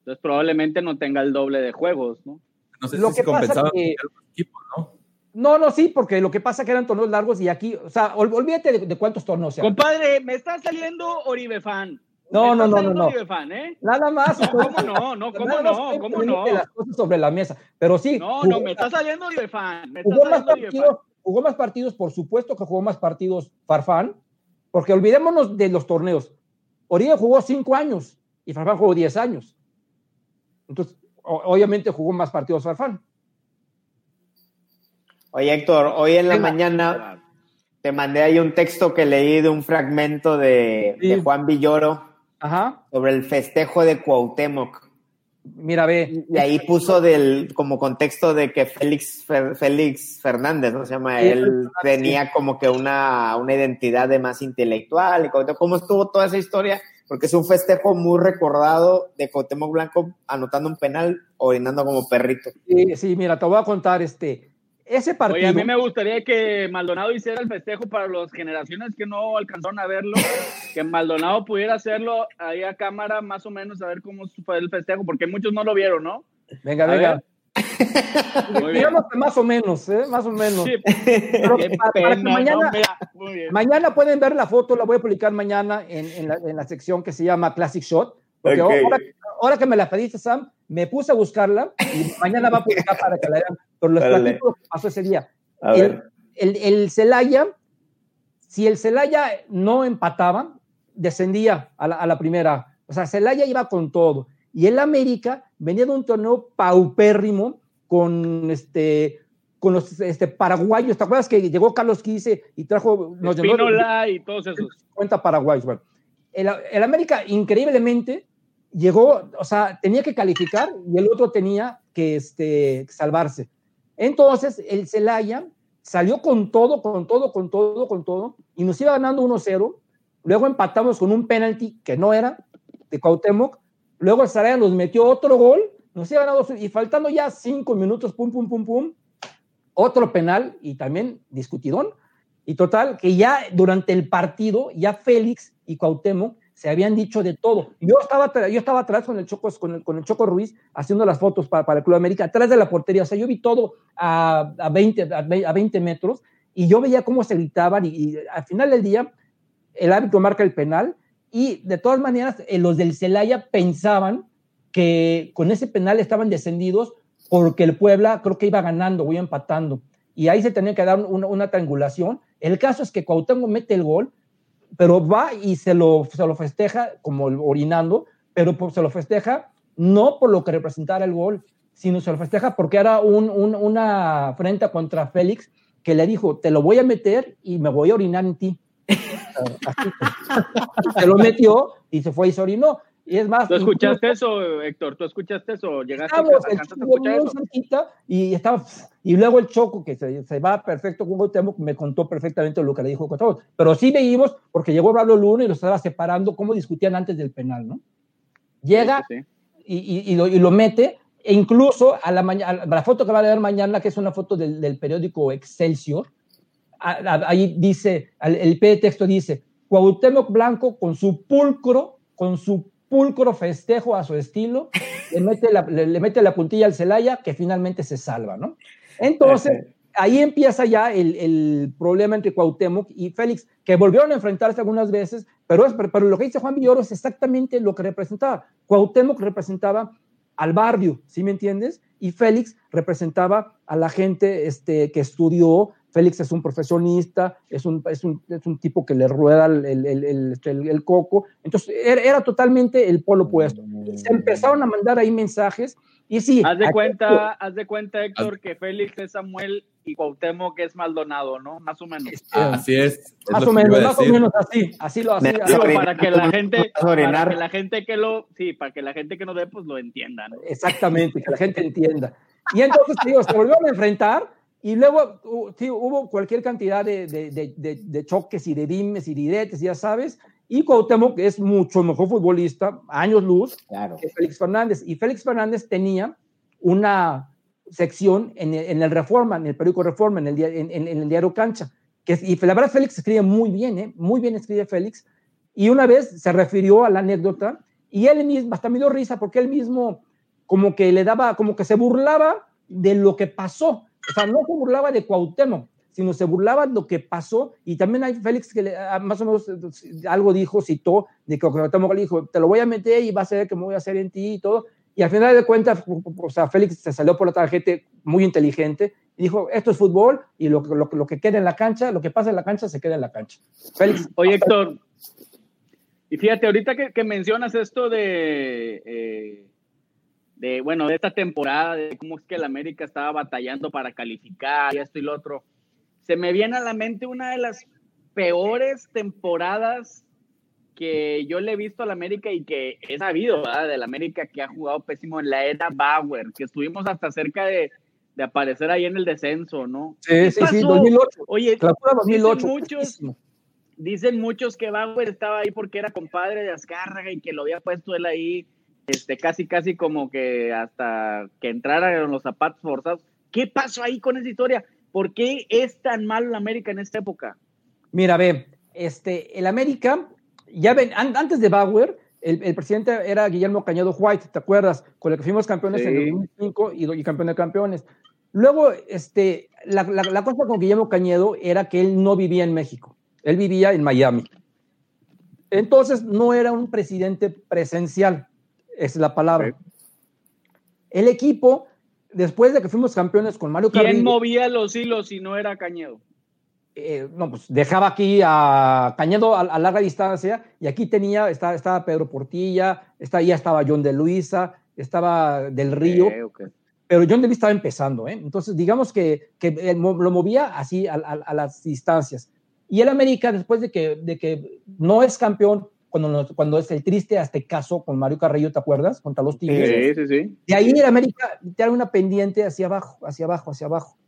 Entonces probablemente no tenga el doble de juegos, ¿no? No sé lo si que compensaba que, equipos, ¿no? No, no, sí, porque lo que pasa es que eran torneos largos y aquí, o sea, olvídate de, cuántos torneos sean. Compadre, me está saliendo Oribe fan. No, no, no, no, no. Fan, ¿eh? Nada más. ¿Cómo no? No, ¿cómo no? ¿Cómo no? Las cosas sobre la mesa. Pero sí. No, no, me está saliendo Oribe fan. Me jugó, más partidos, jugó más partidos, por supuesto que jugó más partidos Farfán, porque olvidémonos de los torneos. Oribe jugó cinco años y Farfán jugó diez años. Entonces, obviamente jugó más partidos Farfán. Oye, Héctor, hoy en la mañana te mandé ahí un texto que leí de un fragmento de, Juan Villoro sobre el festejo de Cuauhtémoc. Mira, ve. Y ahí puso del, como contexto de que Félix, Félix Fernández, ¿no? Se llama, él tenía como que una, una identidad de más intelectual. Y cómo estuvo toda esa historia, porque es un festejo muy recordado de Cuauhtémoc Blanco anotando un penal, orinando como perrito. Sí, sí, mira, te voy a contar, este, ese partido. Oye, a mí me gustaría que Maldonado hiciera el festejo para las generaciones que no alcanzaron a verlo, que Maldonado pudiera hacerlo ahí a cámara, más o menos, a ver cómo fue el festejo, porque muchos no lo vieron, ¿no? Venga, venga. Digamos que más o menos, ¿eh? Más o menos. mañana, mañana pueden ver la foto, la voy a publicar mañana en, en, la, en la sección que se llama Classic Shot. Porque ahora, ahora, que me la pediste, Sam, me puse a buscarla y mañana va a publicar para que la vean. Pero los platico que pasó ese día. el, el, el, Celaya, si el Celaya no empataba, descendía a la, a la, primera. O sea, Celaya iba con todo. Y el América venía de un torneo paupérrimo con este con los este, paraguayos. ¿Te acuerdas que llegó Carlos Quise y trajo... Nos Espínola y todos esos. Cuenta paraguayos. Bueno, el, el América increíblemente llegó, o sea, tenía que calificar y el otro tenía que este, salvarse. Entonces, el Celaya salió con todo, con todo, con todo, con todo, y nos iba ganando 1-0. Luego empatamos con un penalti que no era de Cuauhtémoc. Luego el Celaya nos metió otro gol, nos iba ganando, y faltando ya cinco minutos, pum, pum, pum, pum, otro penal y también discutidón. Y total, que ya durante el partido, ya Félix y Cuauhtémoc se habían dicho de todo. Yo estaba, yo estaba atrás con el, Choco, con, el, con el Choco Ruiz haciendo las fotos para, para, el Club América, atrás de la portería. O sea, yo vi todo a, a, 20, a 20 metros y yo veía cómo se gritaban y, al final del día el árbitro marca el penal y de todas maneras eh, los del Celaya pensaban que con ese penal estaban descendidos porque el Puebla creo que iba ganando o iba empatando y ahí se tenía que dar una, triangulación. El caso es que Cuauhtémoc mete el gol pero va y se lo, se lo festeja como orinando, pero se lo festeja no por lo que representara el gol, sino se lo festeja porque era un, un, una afrenta contra Félix que le dijo, te lo voy a meter y me voy a orinar en ti. se lo metió y se fue y se orinó. Y es más, ¿Tú escuchaste eso, Héctor? ¿Tú escuchaste eso? ¿Llegaste a, escuchar eso? y estaba y luego el Choco, que se, se va perfecto con Cuauhtémoc, me contó perfectamente lo que le dijo Cuauhtémoc. Pero sí veíamos, porque llegó Pablo Luna y lo estaba separando, cómo discutían antes del penal, ¿no? Llega Y, y, y, lo, y, lo, mete, e incluso a la, a la foto que va a ver mañana, que es una foto del, del periódico Excelsior, ahí dice, el pie de texto dice, Cuauhtémoc Blanco con su pulcro, con su pulcro festejo a su estilo, le mete la, le, le mete la puntilla al Celaya, que finalmente se salva, ¿no? Entonces, ahí empieza ya el, el, problema entre Cuauhtémoc y Félix, que volvieron a enfrentarse algunas veces, pero, es, pero lo que dice Juan Villoro es exactamente lo que representaba. Cuauhtémoc representaba al barrio, ¿sí me entiendes? Y Félix representaba a la gente este, que estudió, Félix es un profesionista, es un, es un, es un tipo que le rueda el, el, el, este, el coco. Entonces, era, era, totalmente el polo opuesto. Se empezaron a mandar ahí mensajes. Y sí. Haz de cuenta, haz de cuenta, Héctor, que Félix es Samuel y Cuauhtémoc es Maldonado, ¿no? Más o menos. así es. es más o menos, más o menos así. Así lo hacía. para que la gente, para que la gente que lo, sí, para que la gente que no ve, pues lo entienda, ¿no? Exactamente, que la gente entienda. Y entonces, digo, se volvieron a enfrentar y luego sí, hubo cualquier cantidad de, de, de, de, choques y de dimes y diretes, ya sabes. Y Cuauhtémoc es mucho mejor futbolista, años luz, claro. que Félix Fernández. Y Félix Fernández tenía una sección en el, en el Reforma, en el periódico Reforma, en el, en, en el diario Cancha. Que, y la verdad, Félix escribe muy bien, ¿eh? muy bien escribe Félix. Y una vez se refirió a la anécdota y él mismo, hasta me dio risa porque él mismo como que le daba, como que se burlaba de lo que pasó. O sea, no se burlaba de Cuauhtémoc, sino se burlaba de lo que pasó. Y también hay Félix que le, ah, más o menos algo dijo, citó, de que Cuauhtémoc le dijo, te lo voy a meter y va a ser que me voy a hacer en ti y todo. Y al final de cuentas, o sea, Félix se salió por la tarjeta muy inteligente y dijo, esto es fútbol y lo, lo, lo que queda en la cancha, lo que pasa en la cancha, se queda en la cancha. Félix. Oye, Héctor, y fíjate, ahorita que, que mencionas esto de... Eh, de, bueno, de esta temporada, de cómo es que el América estaba batallando para calificar y esto y lo otro, se me viene a la mente una de las peores temporadas que yo le he visto al América y que he sabido, ¿verdad? Del América que ha jugado pésimo en la era Bauer, que estuvimos hasta cerca de, de aparecer ahí en el descenso, ¿no? Sí, sí, sí, 2008. Oye, 2008. Dicen muchos, dicen muchos que Bauer estaba ahí porque era compadre de Azcárraga y que lo había puesto él ahí este, casi, casi como que hasta que entrara en los zapatos forzados. ¿Qué pasó ahí con esa historia? ¿Por qué es tan malo el América en esta época? Mira, ve, este, el América, ya ven, an antes de Bauer, el, el, presidente era Guillermo Cañedo White, ¿te acuerdas? Con el que fuimos campeones sí. en el 2005 y, y, campeón de campeones. Luego, este, la, la, la cosa con Guillermo Cañedo era que él no vivía en México, él vivía en Miami. Entonces, no era un presidente presencial es la palabra. El equipo, después de que fuimos campeones con Mario ¿Quién Carrillo. movía los hilos si no era Cañedo? Eh, no, pues dejaba aquí a Cañedo a, a, larga distancia y aquí tenía, estaba, estaba Pedro Portilla, está, ya estaba John de Luisa, estaba Del Río, okay, okay. pero John de Luisa estaba empezando, ¿eh? entonces digamos que, que lo movía así a, a, las distancias. Y el América, después de que, de que no es campeón, cuando, nos, cuando es el triste Aztecaso con Mario Carrillo, ¿te acuerdas? Contra los Tigres. Sí, sí, sí. De ahí en América te da una pendiente hacia abajo, hacia abajo, hacia abajo.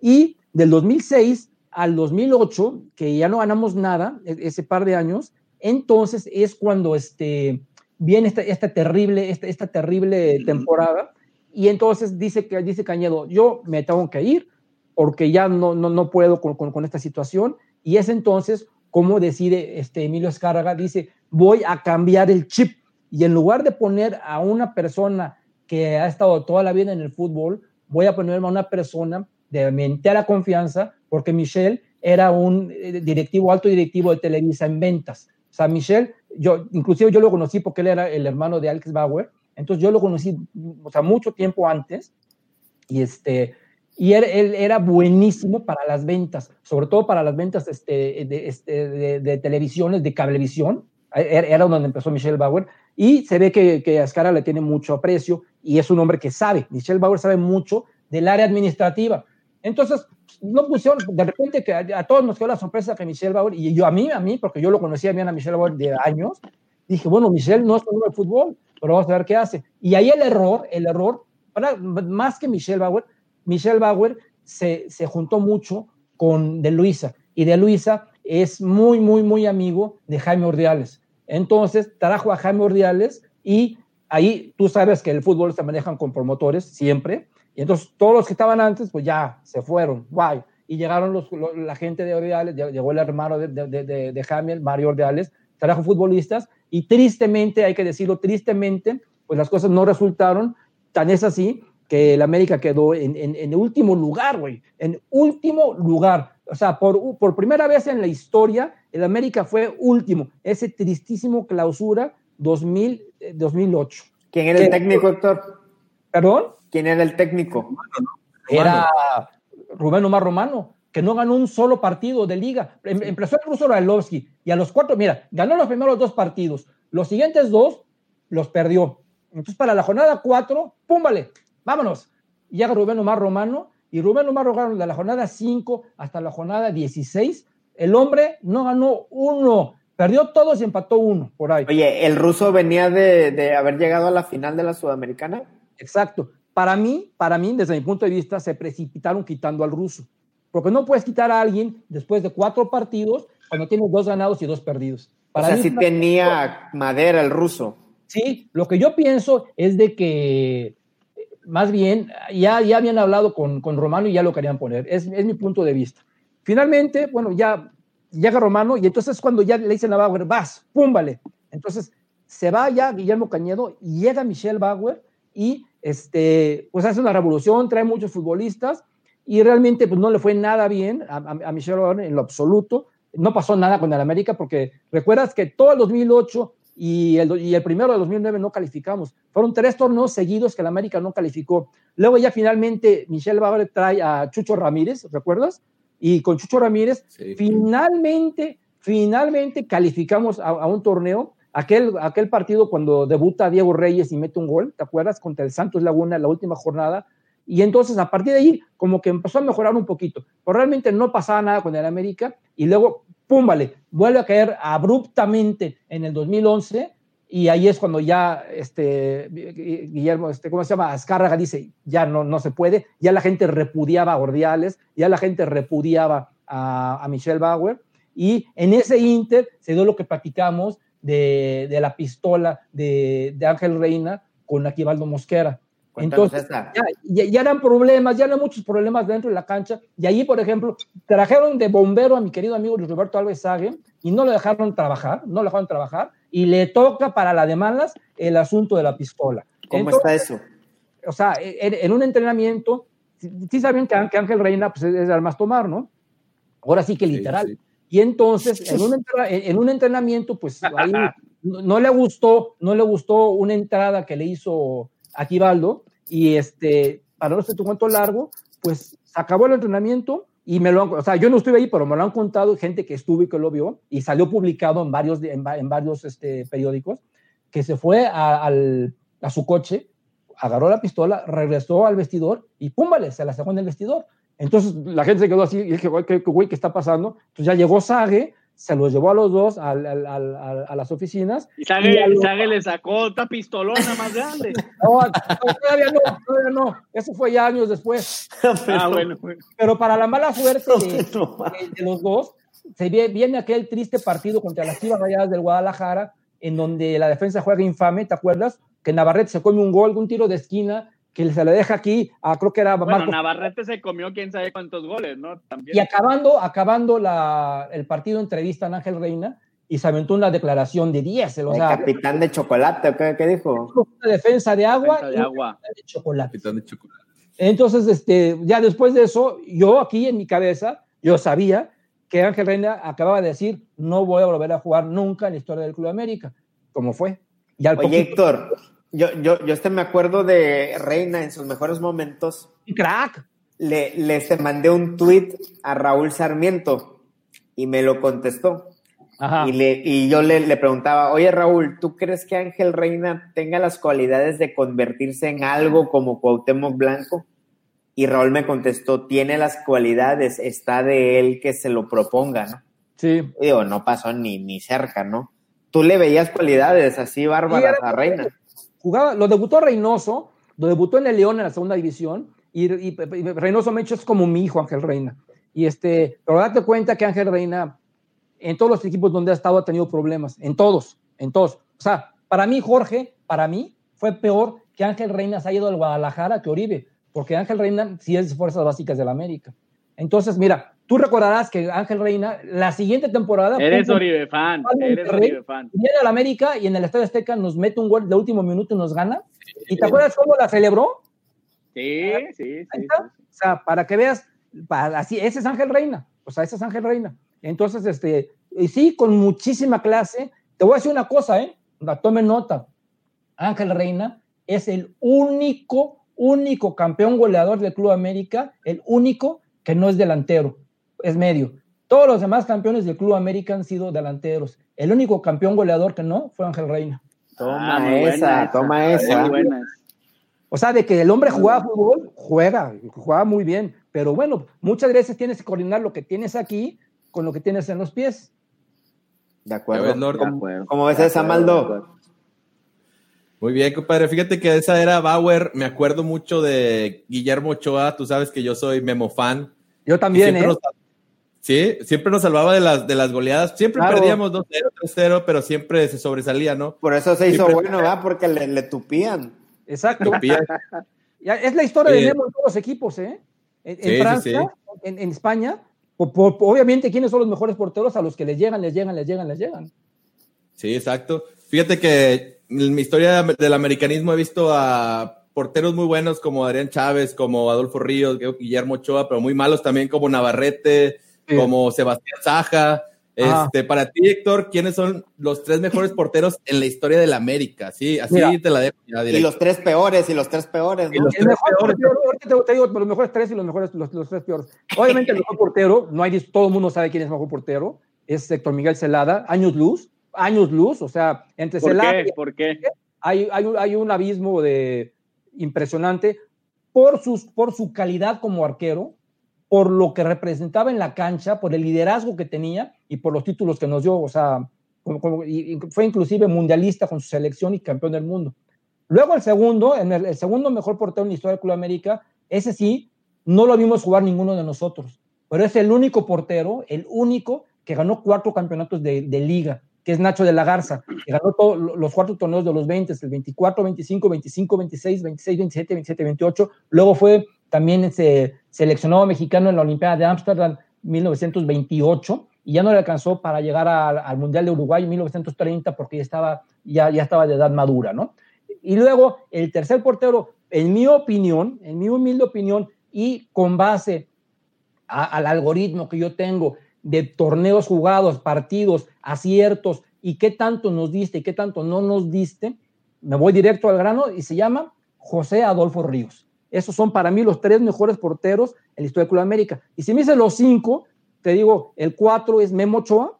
Y del 2006 al 2008, que ya no ganamos nada, ese par de años, entonces es cuando este, viene esta, esta terrible, esta, esta terrible temporada. Y entonces dice, que, dice Cañedo, yo me tengo que ir porque ya no, no, no puedo con, con, con esta situación. Y es entonces como decide este Emilio Escárraga, dice, voy a cambiar el chip. Y en lugar de poner a una persona que ha estado toda la vida en el fútbol, voy a ponerme a una persona de mi entera confianza, porque Michel era un directivo, alto directivo de Televisa en ventas. O sea, Michel, yo, inclusive yo lo conocí porque él era el hermano de Alex Bauer, entonces yo lo conocí, mucho tiempo antes, y este, y él, él, era buenísimo para las ventas, sobre todo para las ventas este, de, este, de, de, televisiones, de cablevisión, era donde empezó Michelle Bauer, y se ve que, Ascara le tiene mucho aprecio, y es un hombre que sabe, Michelle Bauer sabe mucho del área administrativa. Entonces, no pusieron, de repente a, todos nos quedó la sorpresa que Michelle Bauer, y yo a mí, a mí, porque yo lo conocía bien a Michelle Bauer de años, dije, bueno, Michelle no es un de fútbol, pero vamos a ver qué hace. Y ahí el error, el error, más que Michelle Bauer, Michelle Bauer se, se, juntó mucho con De Luisa y De Luisa es muy, muy, muy amigo de Jaime Ordiales. Entonces trajo a Jaime Ordiales y ahí tú sabes que el fútbol se manejan con promotores siempre. Y entonces todos los que estaban antes, pues ya se fueron, guay. Y llegaron los, la gente de Ordiales, llegó el hermano de, de Jaime, Mario Ordiales, trajo futbolistas y tristemente, hay que decirlo, tristemente, pues las cosas no resultaron. Tan es así que el América quedó en, en, en último lugar, güey, en último lugar. O sea, por, por primera vez en la historia, el América fue último. Ese tristísimo clausura 2000, 2008. ¿Quién era el técnico, Héctor? ¿Perdón? ¿Quién era el técnico? Era Rubén Omar Romano. que no ganó un solo partido de liga. Em, empezó el ruso Railovsky y a los cuatro, mira, ganó los primeros dos partidos. Los siguientes dos los perdió. Entonces, para la jornada cuatro, púmbale, vámonos. Llega Rubén Omar Romano y Rubén Omar Romano de la jornada 5 hasta la jornada 16, el hombre no ganó uno, perdió todos y empató uno por ahí. Oye, ¿el ruso venía de, de haber llegado a la final de la Sudamericana? Exacto. Para mí, para mí, desde mi punto de vista, se precipitaron quitando al ruso. Porque no puedes quitar a alguien después de cuatro partidos cuando tienes dos ganados y dos perdidos. Para o sea, sí tenía madera el ruso. Sí, lo que yo pienso es de que más bien ya, ya habían hablado con, con Romano y ya lo querían poner. Es, es, mi punto de vista. Finalmente, bueno, ya llega Romano y entonces cuando ya le dicen a Bauer, vas, púmbale. Entonces se va ya Guillermo Cañedo, llega Michelle Bauer y este, pues hace una revolución, trae muchos futbolistas y realmente pues no le fue nada bien a, a Michelle Bauer en lo absoluto. No pasó nada con el América porque recuerdas que todo el 2008 y el, y el primero de 2009 no calificamos. Fueron tres torneos seguidos que el América no calificó. Luego ya finalmente Michelle Bauer trae a Chucho Ramírez, ¿recuerdas? Y con Chucho Ramírez sí. finalmente, finalmente calificamos a, a, un torneo. Aquel, aquel partido cuando debuta Diego Reyes y mete un gol, ¿te acuerdas? Contra el Santos Laguna en la última jornada. Y entonces a partir de ahí como que empezó a mejorar un poquito. Pero realmente no pasaba nada con el América. Y luego pum, vale, vuelve a caer abruptamente en el 2011 y ahí es cuando ya este Guillermo, este, ¿cómo se llama? Azcárraga dice, ya no, no se puede, ya la gente repudiaba a Ordiales, ya la gente repudiaba a, a Michelle Bauer y en ese inter se dio lo que platicamos de, de la pistola de, de, Ángel Reina con Aquivaldo Mosquera. Entonces, ya, ya, ya, eran problemas, ya eran muchos problemas dentro de la cancha. Y ahí, por ejemplo, trajeron de bombero a mi querido amigo Luis Roberto Alves Sague y no lo dejaron trabajar, no lo dejaron trabajar. Y le toca para la de malas el asunto de la pistola. ¿Cómo Entonces, está eso? O sea, en, en un entrenamiento, sí saben que, que, Ángel Reina pues, es al más tomar, ¿no? Ahora sí que literal. Sí, sí. Y entonces, en un, en un entrenamiento, pues ahí no, no le gustó, no le gustó una entrada que le hizo Aquivaldo, y este, para no tu cuento largo, pues se acabó el entrenamiento y me lo han, o sea, yo no estuve ahí, pero me lo han contado gente que estuvo y que lo vio, y salió publicado en varios, en, en varios este, periódicos, que se fue a, al, a su coche, agarró la pistola, regresó al vestidor y púmbale, se la sacó en el vestidor. Entonces la gente se quedó así y dije, güey, ¿qué, güey, ¿qué está pasando? Entonces ya llegó Sage, se los llevó a los dos a, a, las oficinas. Y Sage, le sacó otra pistolona más grande. No, todavía no, todavía no. Eso fue ya años después. ah, bueno, bueno. Pero para la mala suerte de, de, de los dos, se viene aquel triste partido contra las Chivas Rayadas del Guadalajara, en donde la defensa juega infame, ¿te acuerdas? Que Navarrete se come un gol, un tiro de esquina, que se le deja aquí a creo que era bueno. Navarrete se comió quién sabe cuántos goles, ¿no? También. Y acabando, acabando la, el partido entrevistan a Ángel Reina y se aventó una declaración de 10. O el sea, capitán de chocolate, ¿qué, qué dijo? Una defensa de agua defensa de, agua. de chocolate. Capitán de chocolate. Entonces, este, ya después de eso, yo aquí en mi cabeza, yo sabía que Ángel Reina acababa de decir, no voy a volver a jugar nunca en la historia del Club América, como fue. Y al Oye, poquito, Héctor, yo, yo, yo este me acuerdo de Reina en sus mejores momentos. ¡Crack! Le, le se mandé un tweet a Raúl Sarmiento y me lo contestó. Ajá. Y, le, y yo le, le, preguntaba, oye Raúl, ¿tú crees que Ángel Reina tenga las cualidades de convertirse en algo como Cuauhtémoc Blanco? Y Raúl me contestó, tiene las cualidades, está de él que se lo proponga, ¿no? Sí. Digo, no pasó ni, ni cerca, ¿no? Tú le veías cualidades así bárbaras a Reina jugaba, lo debutó Reynoso, lo debutó en el León en la segunda división, y, y, Reynoso me hecho es como mi hijo Ángel Reina. Y este, pero date cuenta que Ángel Reina, en todos los equipos donde ha estado, ha tenido problemas, en todos, en todos. O sea, para mí, Jorge, para mí, fue peor que Ángel Reina se haya ido al Guadalajara que Oribe, porque Ángel Reina sí es fuerzas básicas de la América. Entonces, mira, tú recordarás que Ángel Reina, la siguiente temporada. Eres Oribe fan, eres Oribe fan. Viene a la América y en el Estadio Azteca nos mete un gol de último minuto y nos gana. ¿Y te acuerdas cómo la celebró? Sí, sí, sí, sí, O sea, para que veas, para, así, ese es Ángel Reina. O sea, ese es Ángel Reina. Entonces, este, y sí, con muchísima clase. Te voy a decir una cosa, ¿eh? Tome nota. Ángel Reina es el único, único campeón goleador del Club América, el único que no es delantero es medio. Todos los demás campeones del Club América han sido delanteros. El único campeón goleador que no fue Ángel Reina. Toma ah, esa, toma esa. O sea, de que el hombre jugaba fútbol, juega, juega muy bien. Pero bueno, muchas veces tienes que coordinar lo que tienes aquí con lo que tienes en los pies. De acuerdo. ¿Cómo, ves esa, Maldo? Muy bien, compadre. Fíjate que esa era Bauer. Me acuerdo mucho de Guillermo Ochoa. Tú sabes que yo soy Memo fan. Yo también, ¿eh? Sí, siempre nos salvaba de las, de las goleadas. Siempre perdíamos 2-0, 3-0, pero siempre se sobresalía, ¿no? Por eso se hizo bueno, ¿verdad? Porque le, tupían. Exacto. es la historia de en todos los equipos, ¿eh? En, Francia, En, España, obviamente, ¿quiénes son los mejores porteros? A los que les llegan, les llegan, les llegan, les llegan. Sí, exacto. Fíjate que en mi historia del americanismo he visto a porteros muy buenos como Adrián Chávez, como Adolfo Ríos, Guillermo Ochoa, pero muy malos también como Navarrete, como Sebastián Saja. Este, para ti, Héctor, ¿quiénes son los tres mejores porteros en la historia de la América? Sí, así te la dejo. y los tres peores, y los tres peores. ¿no? los, tres peores. te, digo los mejores tres y los mejores, los, tres peores. Obviamente, el mejor portero, no hay, todo el mundo sabe quién es el mejor portero, es Héctor Miguel Celada, años luz, años luz, o sea, entre ¿Por Celada. Qué? ¿Por qué? Hay, hay, hay un abismo de impresionante por, sus, por su calidad como arquero, por lo que representaba en la cancha, por el liderazgo que tenía y por los títulos que nos dio, o sea, fue inclusive mundialista con su selección y campeón del mundo. Luego el segundo, en el, segundo mejor portero en la historia del Club América, ese sí, no lo vimos jugar ninguno de nosotros, pero es el único portero, el único que ganó cuatro campeonatos de, de liga, que es Nacho de la Garza, que ganó todos los cuatro torneos de los 20, el 24, 25, 25, 26, 26, 27, 27, 28. Luego fue también ese seleccionado mexicano en la Olimpiada de Ámsterdam 1928 y ya no le alcanzó para llegar al Mundial de Uruguay en 1930 porque ya estaba, ya, ya estaba de edad madura, ¿no? Y luego el tercer portero, en mi opinión, en mi humilde opinión, y con base al algoritmo que yo tengo de torneos jugados, partidos, aciertos y qué tanto nos diste y qué tanto no nos diste, me voy directo al grano y se llama José Adolfo Ríos. Esos son para mí los tres mejores porteros en la historia de Club América. Y si me dices los cinco, te digo, el cuatro es Memo Ochoa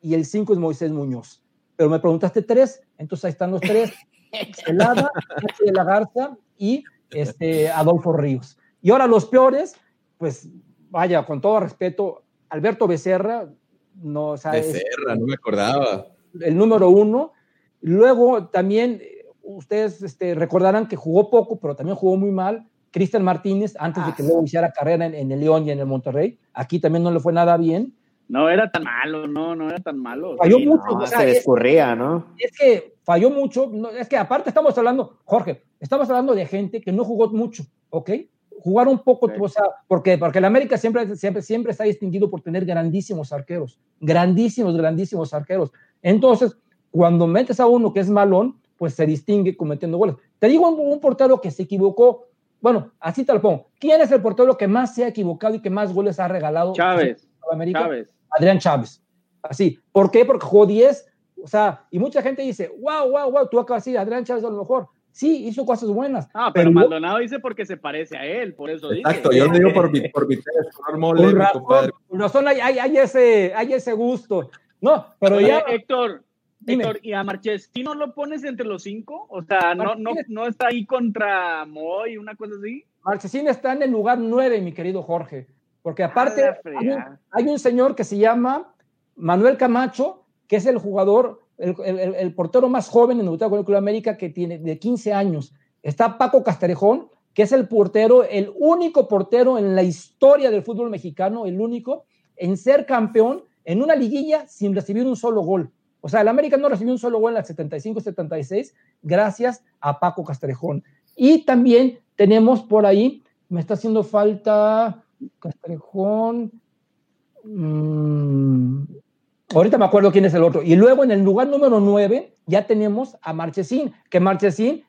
y el cinco es Moisés Muñoz. Pero me preguntaste tres, entonces ahí están los tres. Celada, de la Garza y este, Adolfo Ríos. Y ahora los peores, pues vaya, con todo respeto, Alberto Becerra, no, Becerra, no me acordaba. El número uno. Luego también, ustedes este, recordarán que jugó poco, pero también jugó muy mal. Cristian Martínez, antes de ah, que luego hiciera carrera en, el León y en el Monterrey. Aquí también no le fue nada bien. No era tan malo, no, no era tan malo. Falló mucho. se descurría, ¿no? Es que falló mucho. es que aparte estamos hablando, Jorge, estamos hablando de gente que no jugó mucho, ¿ok? jugar un poco, o sea, porque, porque el América siempre, siempre, siempre está distinguido por tener grandísimos arqueros, grandísimos, grandísimos arqueros. Entonces, cuando metes a uno que es malón, pues se distingue cometiendo goles. Te digo un, portero que se equivocó, bueno, así te lo pongo. ¿Quién es el portero que más se ha equivocado y que más goles ha regalado Chávez? Chávez. Adrián Chávez. Así. ¿Por qué? Porque jugó 10, o sea, y mucha gente dice, wow, wow, wow, tú acabas de decir, Adrián Chávez a lo mejor. Sí, hizo cosas buenas. Ah, pero, Maldonado dice porque se parece a él, por eso Exacto, yo digo por mi, por mi por mole, razón, por razón hay, hay, ese, hay ese gusto. No, pero ya. Héctor, Héctor, ¿y a Marchesino lo pones entre los cinco? O sea, no, no, no está ahí contra Moy, una cosa así. Marchesín está en el lugar nueve, mi querido Jorge. Porque aparte hay un, hay un señor que se llama Manuel Camacho, que es el jugador el, portero más joven en el con el Club América que tiene de 15 años. Está Paco Castrejón, que es el portero, el único portero en la historia del fútbol mexicano, el único en ser campeón en una liguilla sin recibir un solo gol. O sea, el América no recibió un solo gol en la 75-76 gracias a Paco Castrejón. Y también tenemos por ahí, me está haciendo falta Castrejón. Mmm, Ahorita me acuerdo quién es el otro. Y luego en el lugar número 9 ya tenemos a Marchesín, que Marchesín,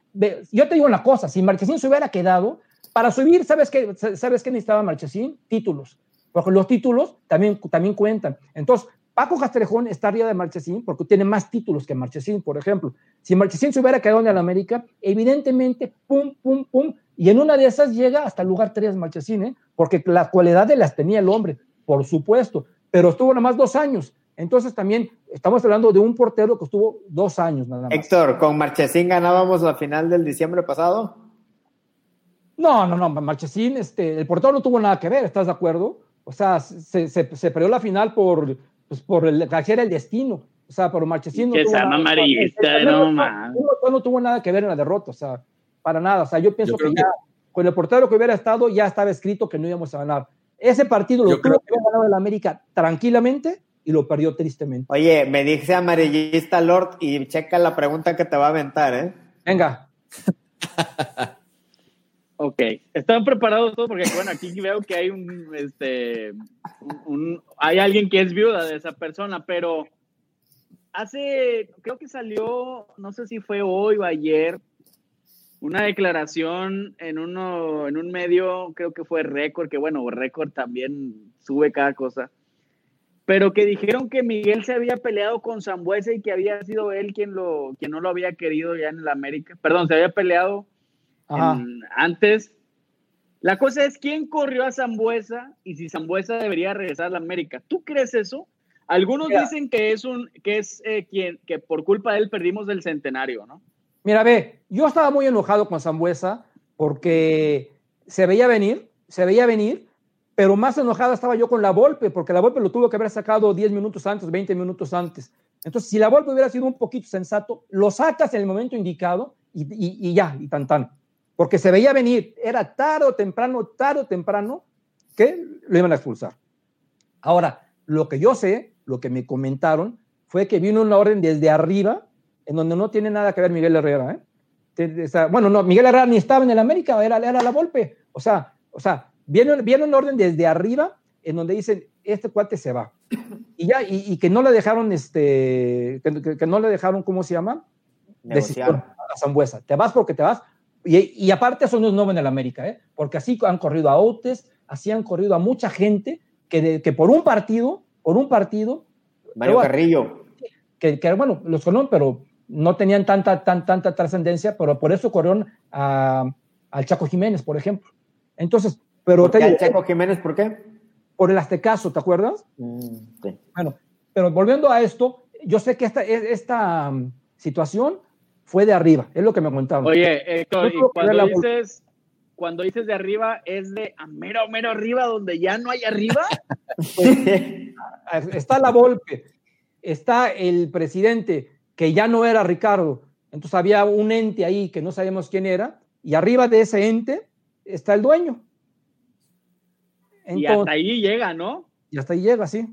yo te digo una cosa, si Marchesín se hubiera quedado, para subir, ¿sabes qué, ¿sabes qué necesitaba Marchesín? Títulos, porque los títulos también, también cuentan. Entonces, Paco Castrejón está arriba de Marchesín porque tiene más títulos que Marchesín, por ejemplo. Si Marchesín se hubiera quedado en el América, evidentemente, pum, pum, pum, y en una de esas llega hasta el lugar 3 Marchesín, ¿eh? porque la cualidad de las tenía el hombre por supuesto, pero estuvo nada más dos años. Entonces también estamos hablando de un portero que estuvo dos años nada más. Héctor, ¿con Marchesín ganábamos la final del diciembre pasado? No, no, no, Marchesín, este, el portero no tuvo nada que ver, ¿estás de acuerdo? O sea, se, se, se perdió la final por, pues, por el, el destino. O sea, pero Marchesín no que tuvo nada, amarillista, no, no, no, tuvo nada que ver en la derrota, o sea, para nada. O sea, yo pienso que, ya con el portero que hubiera estado ya estaba escrito que no íbamos a ganar. Ese partido lo tuvo que haber ganado el América tranquilamente y lo perdió tristemente. Oye, me dice amarillista Lord y checa la pregunta que te va a aventar, ¿eh? Venga. ok, ¿están preparados todos? Porque bueno, aquí veo que hay un, este, hay alguien que es viuda de esa persona, pero hace, creo que salió, no sé si fue hoy o ayer, una declaración en uno, en un medio, creo que fue Récord, que bueno, Récord también sube cada cosa pero que dijeron que Miguel se había peleado con Zambuesa y que había sido él quien, lo, quien no lo había querido ya en el América. Perdón, se había peleado antes. La cosa es quién corrió a Zambuesa y si Zambuesa debería regresar a la América. ¿Tú crees eso? Algunos dicen que es un que es eh, quien que por culpa de él perdimos el centenario, ¿no? Mira, ve, yo estaba muy enojado con Zambuesa porque se veía venir, se veía venir pero más enojada estaba yo con la Volpe, porque la Volpe lo tuvo que haber sacado 10 minutos antes, 20 minutos antes. Entonces, si la Volpe hubiera sido un poquito sensato, lo sacas en el momento indicado y, ya, y tan tan. Porque se veía venir, era tarde o temprano, tarde o temprano, que lo iban a expulsar. Ahora, lo que yo sé, lo que me comentaron, fue que vino una orden desde arriba, en donde no tiene nada que ver Miguel Herrera. ¿eh? bueno, no, Miguel Herrera ni estaba en el América, era, era la Volpe. O sea, o sea, Viene, viene un orden desde arriba en donde dicen, este cuate se va. Y ya, y, que no le dejaron, este, que, no le dejaron, ¿cómo se llama? Decisión a Zambuesa. Te vas porque te vas. Y, aparte eso no es nuevo en el América, ¿eh? porque así han corrido a Outes, así han corrido a mucha gente que, que por un partido, por un partido... Mario Carrillo. Que, que, bueno, los conocen, pero no tenían tanta, tan, tanta trascendencia, pero por eso corrieron a, al Chaco Jiménez, por ejemplo. Entonces, pero ¿Por qué Checo Jiménez? ¿Por qué? Por el Aztecaso, ¿te acuerdas? Mm, sí. Bueno, pero volviendo a esto, yo sé que esta, e, esta um, situación fue de arriba, es lo que me contaron. Oye, Héctor, y cuando dices, cuando dices de arriba, ¿es de a mero, mero arriba donde ya no hay arriba? está la Volpe, está el presidente, que ya no era Ricardo, entonces había un ente ahí que no sabemos quién era, y arriba de ese ente está el dueño y hasta ahí llega, ¿no? Y hasta ahí llega, sí.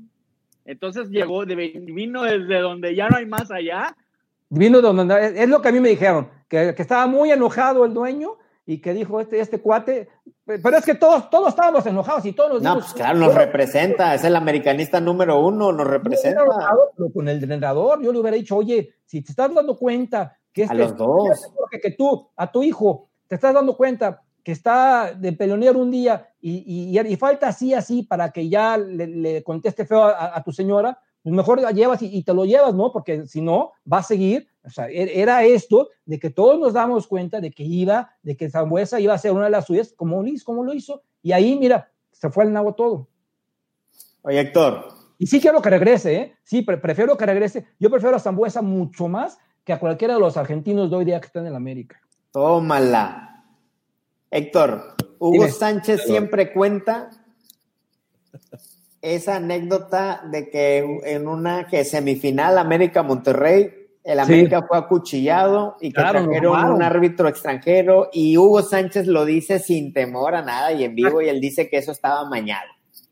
Entonces llegó, vino desde donde ya no hay más allá. Vino de donde, es lo que a mí me dijeron, que, estaba muy enojado el dueño y que dijo este, este cuate, pero es que todos, todos estábamos enojados y todos nos No, pues claro, nos representa, es el americanista número uno, nos representa. con el entrenador, yo le hubiera dicho, oye, si te estás dando cuenta que este, a los dos. que tú, a tu hijo, te estás dando cuenta que está de peleonero un día y, y, falta así, así para que ya le, conteste feo a, tu señora, pues mejor la llevas y, te lo llevas, ¿no? Porque si no, va a seguir. O sea, e, era esto de que todos nos damos cuenta de que iba, de que Zambuesa iba a ser una de las suyas, como, como lo hizo. Y ahí, mira, se fue al nabo todo. Oye, Héctor. Y sí quiero que regrese, ¿eh? Sí, prefiero que regrese. Yo prefiero a Zambuesa mucho más que a cualquiera de los argentinos de hoy día que están en América. Tómala. Héctor, Hugo Sánchez siempre cuenta esa anécdota de que en una que semifinal América-Monterrey, el América fue acuchillado y que trajeron un árbitro extranjero y Hugo Sánchez lo dice sin temor a nada y en vivo y él dice que eso estaba mañado.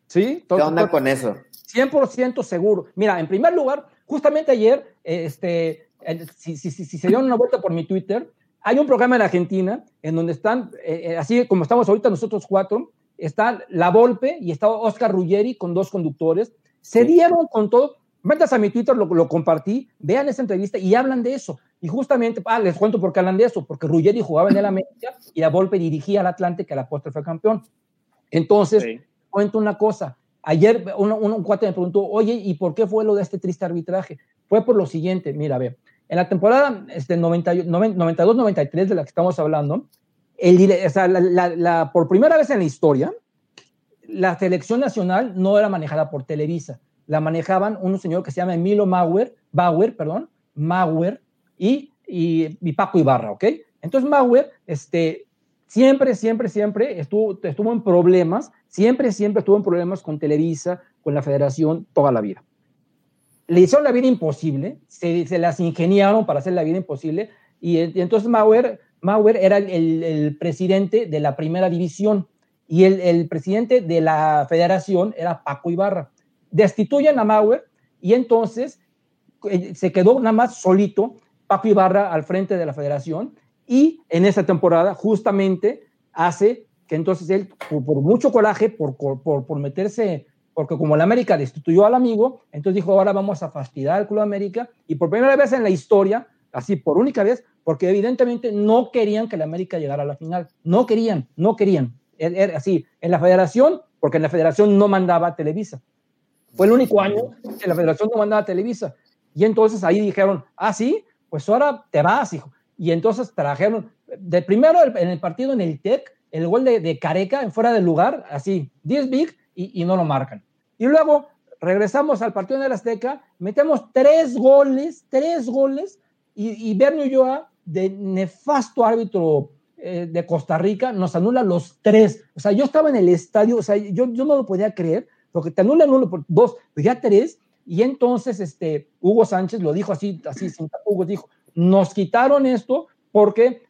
Sí, ¿qué onda con eso? 100% seguro. Mira, en primer lugar, justamente ayer, este, si, si, si, si se dieron una vuelta por mi Twitter, hay un programa en Argentina en donde están, eh, eh, así como estamos ahorita nosotros cuatro, está La Volpe y está Oscar Ruggeri con dos conductores. Se dieron con todo. Metas a mi Twitter, lo, lo, compartí, vean esa entrevista y hablan de eso. Y justamente, ah, les cuento por qué hablan de eso, porque Ruggeri jugaba en el América y La Volpe dirigía al Atlante, que a la postre fue campeón. Entonces, cuento una cosa. Ayer un, un, cuate me preguntó, oye, ¿y por qué fue lo de este triste arbitraje? Fue por lo siguiente, mira, ve, en la temporada este, 92-93 de la que estamos hablando, el, o sea, la, por primera vez en la historia, la selección nacional no era manejada por Televisa, la manejaban un señor que se llama Emilio Mauer, Bauer, perdón, Mauer y, y, Paco Ibarra, ¿ok? Entonces Mauer, este, siempre, siempre, siempre estuvo, estuvo en problemas, siempre, siempre estuvo en problemas con Televisa, con la federación, toda la vida. Le hicieron la vida imposible, se, se las ingeniaron para hacer la vida imposible, y, entonces Mauer, Mauer era el, presidente de la primera división y el, el, presidente de la federación era Paco Ibarra. Destituyen a Mauer y entonces eh, se quedó nada más solito Paco Ibarra al frente de la federación y en esa temporada justamente hace que entonces él, por, mucho coraje, por, por, por, meterse, porque como la América destituyó al amigo, entonces dijo, ahora vamos a fastidiar al Club América y por primera vez en la historia, así por única vez, porque evidentemente no querían que la América llegara a la final, no querían, no querían, era así, en la federación, porque en la federación no mandaba Televisa. Fue el único año que la federación no mandaba Televisa. Y entonces ahí dijeron, ah, sí, pues ahora te vas, hijo. Y entonces trajeron, de primero en el partido en el TEC, el gol de, de Careca en fuera del lugar, así, 10 big y, y, no lo marcan. Y luego regresamos al partido en el Azteca, metemos tres goles, tres goles, y, y Ulloa, de nefasto árbitro eh, de Costa Rica, nos anula los tres. O sea, yo estaba en el estadio, o sea, yo, no lo podía creer, porque te anulan uno por dos, pues ya tres, y entonces este, Hugo Sánchez lo dijo así, así, Hugo dijo, nos quitaron esto porque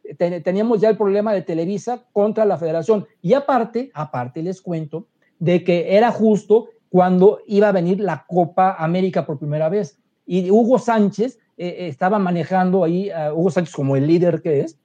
teníamos ya el problema de Televisa contra la federación. Y aparte, aparte les cuento de que era justo cuando iba a venir la Copa América por primera vez. Y Hugo Sánchez eh, eh, estaba manejando ahí, Hugo Sánchez como el líder que es,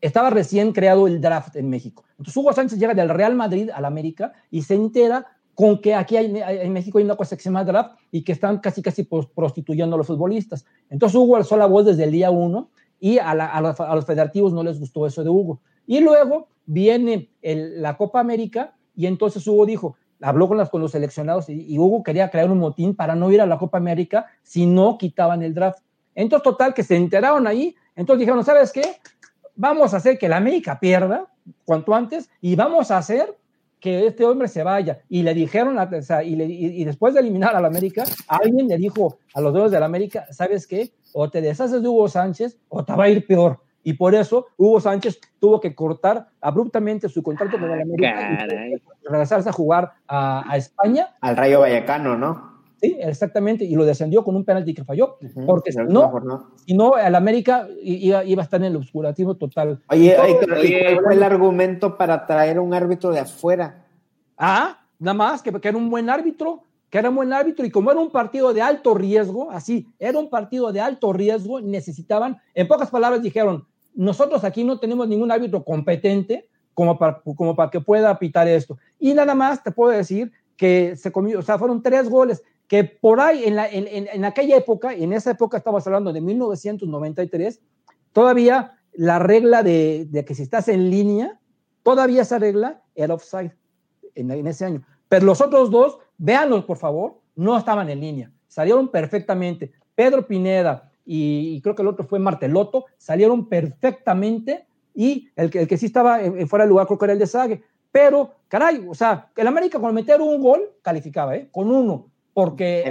estaba recién creado el draft en México. Entonces Hugo Sánchez llega del Real Madrid al América y se entera con que aquí en México hay una cosa que se llama draft y que están casi casi prostituyendo a los futbolistas. Entonces Hugo alzó la voz desde el día uno y a, los, federativos no les gustó eso de Hugo. Y luego viene la Copa América y entonces Hugo dijo, habló con, las, con los seleccionados y, Hugo quería crear un motín para no ir a la Copa América si no quitaban el draft. Entonces, total, que se enteraron ahí, entonces dijeron, ¿sabes qué? Vamos a hacer que la América pierda cuanto antes y vamos a hacer que este hombre se vaya. Y le dijeron, o sea, y, y, después de eliminar a la América, alguien le dijo a los dueños de la América, ¿sabes qué? O te deshaces de Hugo Sánchez o te va a ir peor. Y por eso Hugo Sánchez tuvo que cortar abruptamente su contrato con la ah, América y regresarse a jugar a, a, España. Al Rayo Vallecano, ¿no? Sí, exactamente, y lo descendió con un penalti que falló, porque si no, si no, el América iba, iba, a estar en el obscurantismo total. Oye, oye, ¿cuál fue el argumento para traer un árbitro de afuera? Ah, nada más, que, que era un buen árbitro, que era un buen árbitro, y como era un partido de alto riesgo, así, era un partido de alto riesgo, necesitaban, en pocas palabras dijeron, nosotros aquí no tenemos ningún árbitro competente como para, como para que pueda pitar esto. Y nada más te puedo decir que se comió, o sea, fueron tres goles que por ahí, en, la, en, en, aquella época, en esa época estamos hablando de 1993, todavía la regla de, de, que si estás en línea, todavía esa regla era offside en, en, ese año. Pero los otros dos, véanlos por favor, no estaban en línea, salieron perfectamente. Pedro Pineda y, creo que el otro fue Marteloto, salieron perfectamente y el que, el que sí estaba en, fuera de lugar creo que era el de Sague. Pero, caray, o sea, el América con meter un gol calificaba, ¿eh? Con uno porque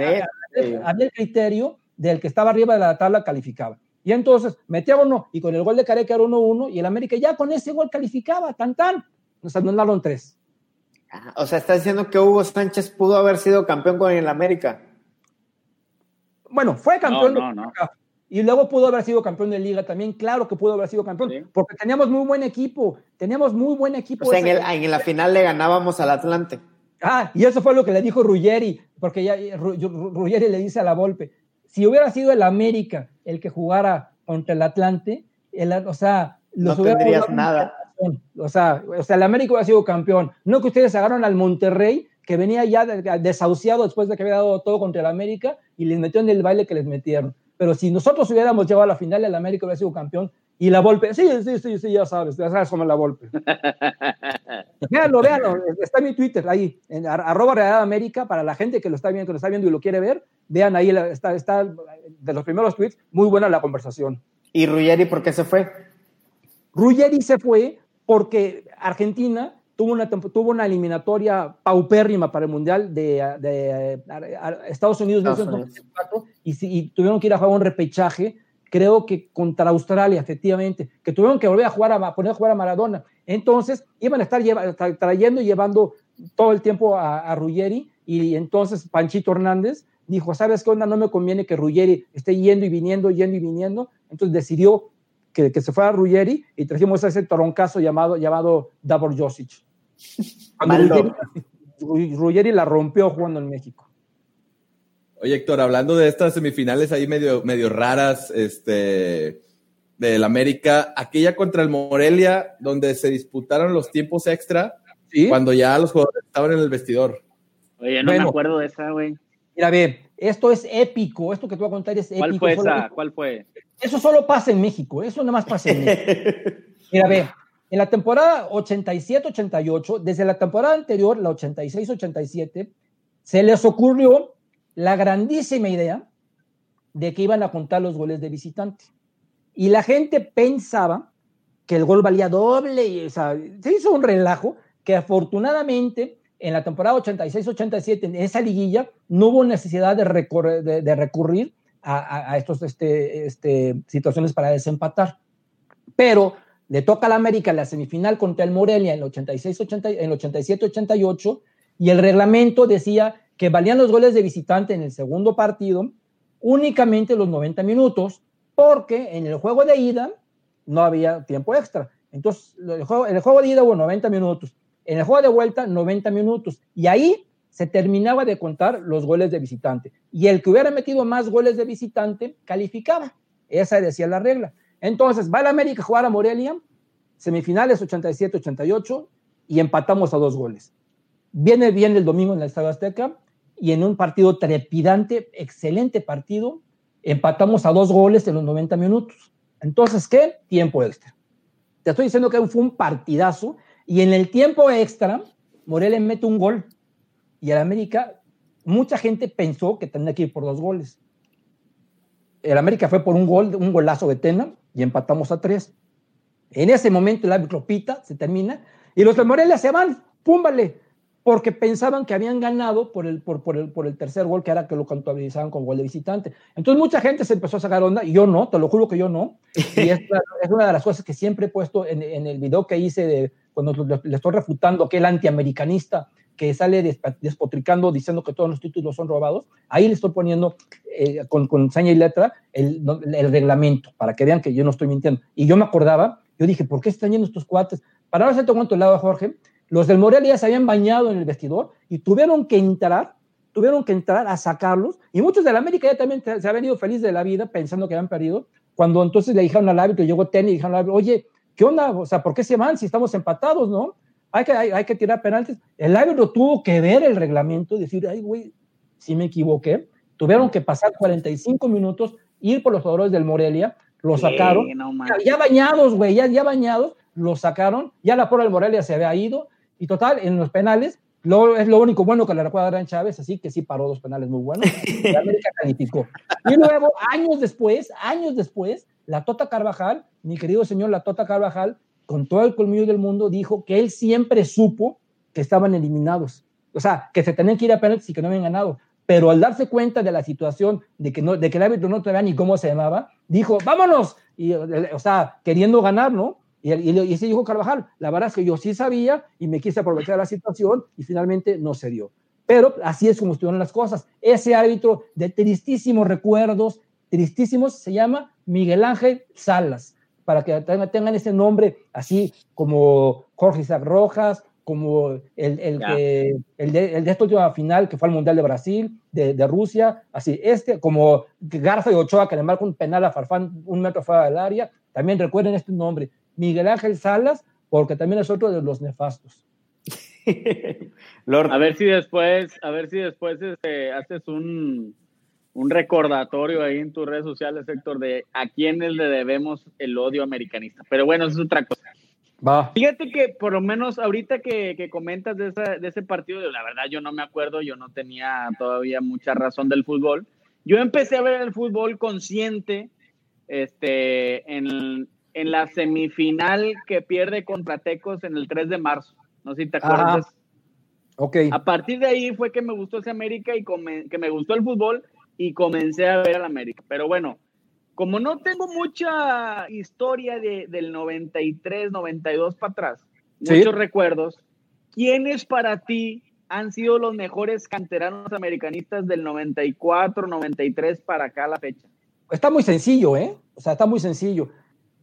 había, el criterio del que estaba arriba de la tabla calificaba. Y entonces metía uno y con el gol de Careca era 1-1 y el América ya con ese gol calificaba, tan tan. Nos anularon tres. Ah, o sea, está diciendo que Hugo Sánchez pudo haber sido campeón con el América. Bueno, fue campeón y luego pudo haber sido campeón de liga también. Claro que pudo haber sido campeón, porque teníamos muy buen equipo. Teníamos muy buen equipo. O sea, en, en la final le ganábamos al Atlante. Ah, y eso fue lo que le dijo Ruggeri, porque ya Ruggeri le dice a la Volpe, si hubiera sido el América el que jugara contra el Atlante, el, o sea, los no tendrías nada. O sea, o sea, el América hubiera sido campeón. No que ustedes agarraron al Monterrey, que venía ya desahuciado después de que había dado todo contra el América, y les metió en el baile que les metieron. Pero si nosotros hubiéramos llevado a la final, el América hubiera sido campeón y la Volpe, sí, sí, sí, sí, ya sabes, ya sabes cómo es la Volpe. véanlo, véanlo, está en mi Twitter, ahí, en arroba Real América, para la gente que lo está viendo, que lo está viendo y lo quiere ver, vean ahí, está, está de los primeros tweets, muy buena la conversación. ¿Y Ruggeri por qué se fue? Ruggeri se fue porque Argentina tuvo una, tuvo una eliminatoria paupérrima para el Mundial de, de, Estados Unidos, Y, y, tuvieron que ir a jugar un repechaje, creo que contra Australia, efectivamente, que tuvieron que volver a jugar a, poner a jugar a Maradona. Entonces, iban a estar trayendo y llevando todo el tiempo a, a Ruggeri, y entonces Panchito Hernández dijo, ¿sabes qué onda? No me conviene que Ruggeri esté yendo y viniendo, yendo y viniendo. Entonces decidió que, que se fuera a Ruggeri y trajimos a ese toroncazo llamado, llamado Davor Josic. Ruggeri, la rompió jugando en México. Oye, Héctor, hablando de estas semifinales ahí medio, medio raras, este, del América, aquella contra el Morelia, donde se disputaron los tiempos extra, cuando ya los jugadores estaban en el vestidor. Oye, no me acuerdo de esa, güey. Mira, ve, esto es épico, esto que te voy a contar es épico. ¿Cuál fue esa? ¿Cuál fue? Eso solo pasa en México, eso nada más pasa en México. Mira, ve, en la temporada 87-88, desde la temporada anterior, la 86-87, se les ocurrió la grandísima idea de que iban a contar los goles de visitante. Y la gente pensaba que el gol valía doble, y, o sea, se hizo un relajo que afortunadamente en la temporada 86-87, en esa liguilla, no hubo necesidad de, recurrir a, estos este, este, situaciones para desempatar. Pero le toca a la América la semifinal contra el Morelia en el 87-88 y el reglamento decía que valían los goles de visitante en el segundo partido únicamente los 90 minutos porque en el juego de ida no había tiempo extra. Entonces, el juego, el juego de ida hubo 90 minutos, en el juego de vuelta 90 minutos y ahí se terminaba de contar los goles de visitante y el que hubiera metido más goles de visitante calificaba. Esa decía la regla. Entonces, va el América a jugar a Morelia, semifinales 87-88, y empatamos a dos goles. Viene bien el domingo en el Estadio Azteca, y en un partido trepidante, excelente partido, empatamos a dos goles en los 90 minutos. Entonces, ¿qué? Tiempo extra. Te estoy diciendo que fue un partidazo, y en el tiempo extra, Morelia mete un gol, y el América, mucha gente pensó que tenía que ir por dos goles. El América fue por un gol, un golazo de Tena, y empatamos a tres. En ese momento el árbitro pita, se termina, y los de Morelia se van, púmbale, porque pensaban que habían ganado por el, por, por, el, por el tercer gol, que era que lo contabilizaban con gol de visitante. Entonces mucha gente se empezó a sacar onda, y yo no, te lo juro que yo no. Y es, una de las cosas que siempre he puesto en, en el video que hice de cuando le estoy refutando que el antiamericanista que sale despotricando diciendo que todos los títulos son robados, ahí le estoy poniendo eh, con, con, seña y letra el, reglamento, para que vean que yo no estoy mintiendo. Y yo me acordaba, yo dije, ¿por qué están yendo estos cuates? Para no hacerte cuento el lado, Jorge, los del Morelia se habían bañado en el vestidor y tuvieron que entrar, tuvieron que entrar a sacarlos, y muchos de la América ya también se habían ido feliz de la vida pensando que habían perdido, cuando entonces le dijeron al árbitro, llegó Tenny y dijeron al árbitro, oye, ¿qué onda? O sea, ¿por qué se van si estamos empatados, no? Hay que, hay, que tirar penaltis. El árbitro tuvo que ver el reglamento y decir, ay, güey, si me equivoqué. Tuvieron que pasar 45 minutos, ir por los jugadores del Morelia, lo sacaron. ya, bañados, güey, ya, ya bañados, lo sacaron. Ya la prueba del Morelia se había ido. Y total, en los penales, lo, es lo único bueno que le recuerda a Gran Chávez, así que sí paró dos penales muy buenos. Y América calificó. Y luego, años después, años después, la Tota Carvajal, mi querido señor La Tota Carvajal, con todo el colmillo del mundo, dijo que él siempre supo que estaban eliminados. O sea, que se tenían que ir a penaltis y que no habían ganado. Pero al darse cuenta de la situación, de que, no, de que el árbitro no sabía ni cómo se llamaba, dijo, vámonos. Y, o sea, queriendo ganar, ¿no? Y, y, y ese dijo Carvajal, la verdad es que yo sí sabía y me quise aprovechar la situación y finalmente no se dio. Pero así es como estuvieron las cosas. Ese árbitro de tristísimos recuerdos, tristísimos, se llama Miguel Ángel Salas para que tengan ese nombre así como Jorge Isaac Rojas, como el, el, que, el, de, el de esta última final que fue al Mundial de Brasil, de, de, Rusia, así, este, como Garza y Ochoa que le marca un penal a Farfán un metro fuera del área, también recuerden este nombre, Miguel Ángel Salas, porque también es otro de los nefastos. A ver si después, a ver si después este, haces un, un recordatorio ahí en tus redes sociales, Héctor, de a quiénes le debemos el odio americanista. Pero bueno, eso es otra cosa. Va. Fíjate que por lo menos ahorita que, que comentas de, de, ese partido, la verdad yo no me acuerdo, yo no tenía todavía mucha razón del fútbol. Yo empecé a ver el fútbol consciente este, en, en la semifinal que pierde contra Tecos en el 3 de marzo. No sé si te acuerdas. Ok. A partir de ahí fue que me gustó ese América y que me gustó el fútbol y comencé a ver al América. Pero bueno, como no tengo mucha historia de, del 93, 92 para atrás, muchos recuerdos, ¿quiénes para ti han sido los mejores canteranos americanistas del 94, 93 para acá a la fecha? Está muy sencillo, ¿eh? O sea, está muy sencillo.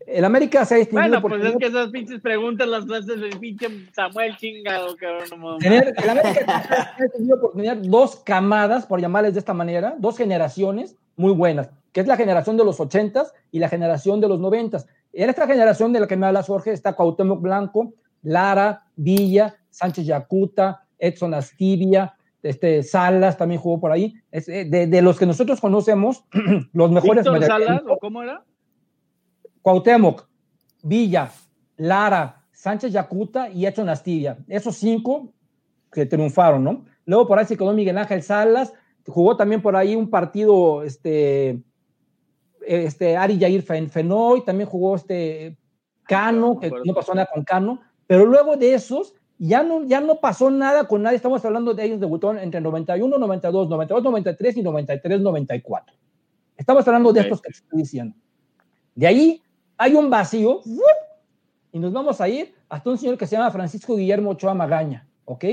El América se ha distinguido. Bueno, pues es que esas pinches preguntas las haces el pinche Samuel chingado, cabrón. Tener, el América ha por tener dos camadas, por llamarles de esta manera, dos generaciones muy buenas, que es la generación de los 80s y la generación de los 90s. En esta generación de la que me habla Jorge está Cuauhtémoc Blanco, Lara, Villa, Sánchez Yacuta, Edson Astivia, este, Salas también jugó por ahí. Es, eh, de, de, los que nosotros conocemos, los mejores. ¿Víctor Salas o cómo era? Cuauhtémoc, Villa, Lara, Sánchez Yacuta y Edson Astivia. Esos cinco que triunfaron, ¿no? Luego por ahí se quedó Miguel Ángel Salas, jugó también por ahí un partido, este, este Ari Yair Fenoy, también jugó este Cano, que no pasó nada con Cano, pero luego de esos ya no, ya no pasó nada con nadie. Estamos hablando de ellos debutaron entre 91, 92, 92, 93 y 93, 94. Estamos hablando de estos que te estoy diciendo. De ahí hay un vacío y nos vamos a ir hasta un señor que se llama Francisco Guillermo Ochoa Magaña, ¿ok?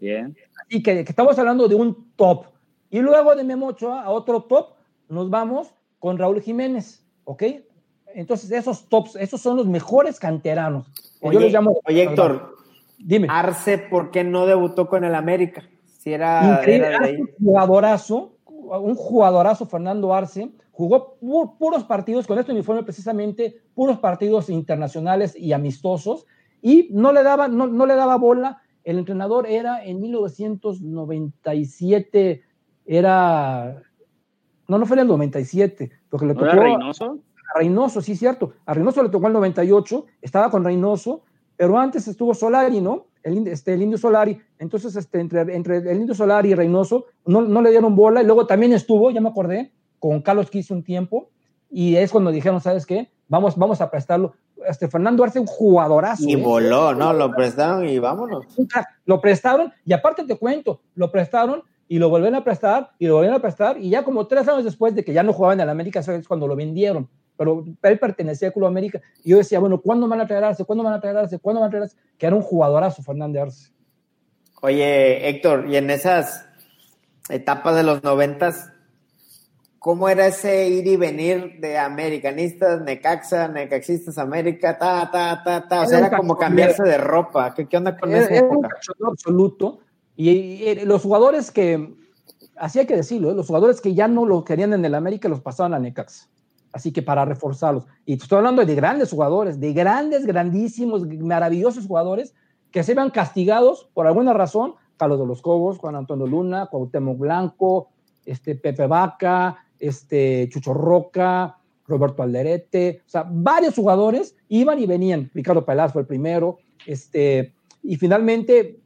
Bien. Y que, que, estamos hablando de un top. Y luego de Memo Ochoa a otro top, nos vamos con Raúl Jiménez, ¿ok? Entonces, esos tops, esos son los mejores canteranos. Oye, yo les llamo. Oye, Héctor, dime. Arce, ¿por qué no debutó con el América? Si era, Increíble, era de ahí. un jugadorazo, un jugadorazo, Fernando Arce, jugó pu puros partidos con este uniforme precisamente, puros partidos internacionales y amistosos, y no le daba, no, no le daba bola. El entrenador era en 1997, era. No, no fue en el 97, porque le ¿No tocó. era Reynoso? A Reynoso, sí, cierto. A Reynoso le tocó el 98, estaba con Reynoso, pero antes estuvo Solari, ¿no? El, este, el Indio Solari. Entonces, este, entre, entre el Indio Solari y Reynoso, no, no le dieron bola, y luego también estuvo, ya me acordé, con Carlos Quiso un tiempo, y es cuando dijeron, ¿sabes qué? Vamos, vamos a prestarlo. Este, Fernando Arce, un jugadorazo. Y ¿eh? voló, ¿no? Lo prestaron y vámonos. Lo prestaron, y aparte te cuento, lo prestaron y lo volvieron a prestar, y lo volvieron a prestar, y ya como tres años después de que ya no jugaba en el América, es cuando lo vendieron. Pero él pertenecía al Club América, y yo decía, bueno, ¿cuándo van a traer Arce? ¿Cuándo van a traer Arce? ¿Cuándo van a traer Arce? Que era un jugadorazo, Fernando Arce. Oye, Héctor, y en esas etapas de los noventas, ¿cómo era ese ir y venir de americanistas, Necaxa, Necaxistas, América, ta, ta, ta, ta? O sea, era como cambiarse de ropa. ¿Qué, qué onda con era, esa era un absoluto. Y, y, y, los jugadores que, así hay que decirlo, ¿eh? los jugadores que ya no lo querían en el América los pasaban a Necaxa. Así que para reforzarlos. Y estoy hablando de grandes jugadores, de grandes, grandísimos, maravillosos jugadores que se iban castigados por alguna razón. Carlos de los Cobos, Juan Antonio Luna, Cuauhtémoc Blanco, este, Pepe Vaca, este, Chucho Roca, Roberto Alderete, o sea, varios jugadores iban y venían. Ricardo Peláez fue el primero, este, y finalmente,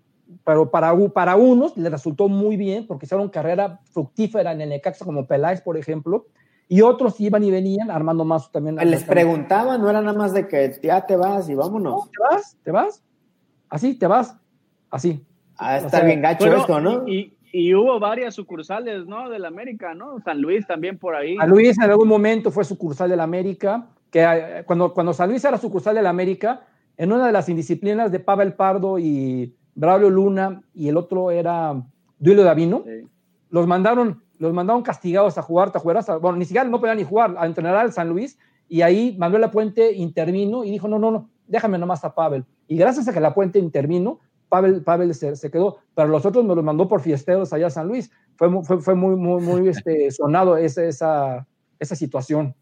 pero para, para unos les resultó muy bien porque hicieron carrera fructífera en el Necaxa, como Peláez, por ejemplo, y otros iban y venían, Armando Mazo también. Les preguntaba, no era nada más de que ya te vas y vámonos. No, te vas, te vas, así, te vas, así. Ah, está o sea, bien gacho eso, ¿no? Y, y, hubo varias sucursales, ¿no? Del América, ¿no? San Luis también por ahí. San Luis en algún momento fue sucursal del América, que eh, cuando, cuando San Luis era sucursal del América, en una de las indisciplinas de Pavel Pardo y Braulio Luna, y el otro era Duilio Davino, sí. los mandaron los mandaron castigados a jugar, a jugar hasta, bueno, ni siquiera no podían ni jugar, a entrenar al San Luis, y ahí Manuel Puente intervino y dijo, no, no, no, déjame nomás a Pavel. Y gracias a que La Puente intervino, Pavel, Pavel se, se, quedó, pero los otros me los mandó por fiesteros allá a San Luis. Fue, fue, fue muy, muy, muy este, sonado esa, esa, esa situación.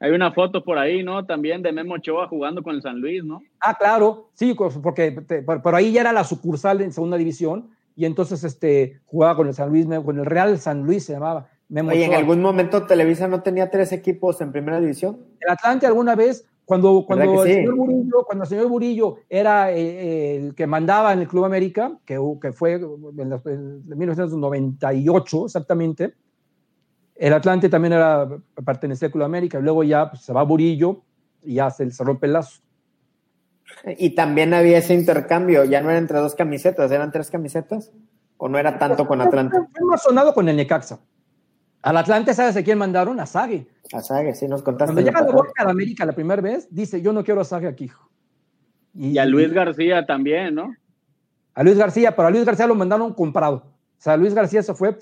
Hay una foto por ahí, ¿no? También de Memo Ochoa jugando con el San Luis, ¿no? Ah, claro, sí, porque te, por, por, ahí ya era la sucursal en segunda división, y entonces este, jugaba con el San Luis, con el Real San Luis se llamaba. Memo Oye, ¿en algún momento Televisa no tenía tres equipos en primera división? El Atlante alguna vez, cuando, cuando, el, sí? señor Burillo, cuando el señor Burillo era eh, el que mandaba en el Club América, que, que fue en, en 1998 exactamente, el Atlante también era, pertenecía al Club América, y luego ya pues, se va Burillo y ya se, se rompe el lazo. Y también había ese intercambio, ya no era entre dos camisetas, eran tres camisetas, o no era tanto con Atlante. Fue más sonado con el Necaxa. Al Atlante, ¿sabes a quién mandaron? A Sague. A Sague, sí, nos contaste. Cuando llega de. Boca a América la primera vez, dice, yo no quiero a Sague aquí. hijo". Y a Luis García también, ¿no? A Luis García, pero a Luis García lo mandaron comprado. O sea, Luis García se fue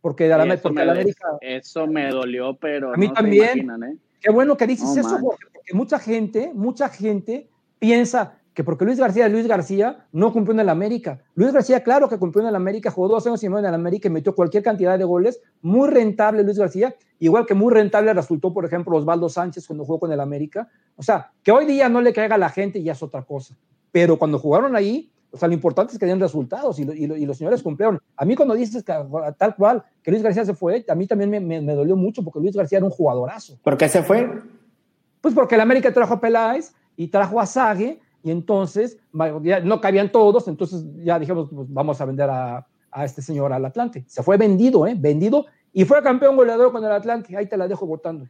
porque de la, porque me, América... eso me dolió, pero A mí no también. se imaginan, ¿eh? Qué bueno que dices No, eso, man. Porque mucha gente, mucha gente piensa que porque Luis García Luis García, no cumplió en el América. Luis García, claro que cumplió en el América, jugó dos años y medio en el América y metió cualquier cantidad de goles. Muy rentable Luis García, igual que muy rentable resultó, por ejemplo, Osvaldo Sánchez cuando jugó con el América. O sea, que hoy día no le caiga a la gente ya es otra cosa. Pero cuando jugaron ahí, o sea, lo importante es que den resultados y, lo- y lo- y los señores cumplieron. A mí cuando dices que, tal cual que Luis García se fue, a mí también me, me- me dolió mucho porque Luis García era un jugadorazo. ¿Por qué se fue? Pues porque el América trajo a Peláez y trajo a Sague, y entonces no cabían todos, entonces ya dijimos, pues vamos a vender a, a este señor al Atlante. Se fue vendido, ¿eh? Vendido, y fue campeón goleador con el Atlante. Ahí te la dejo votando.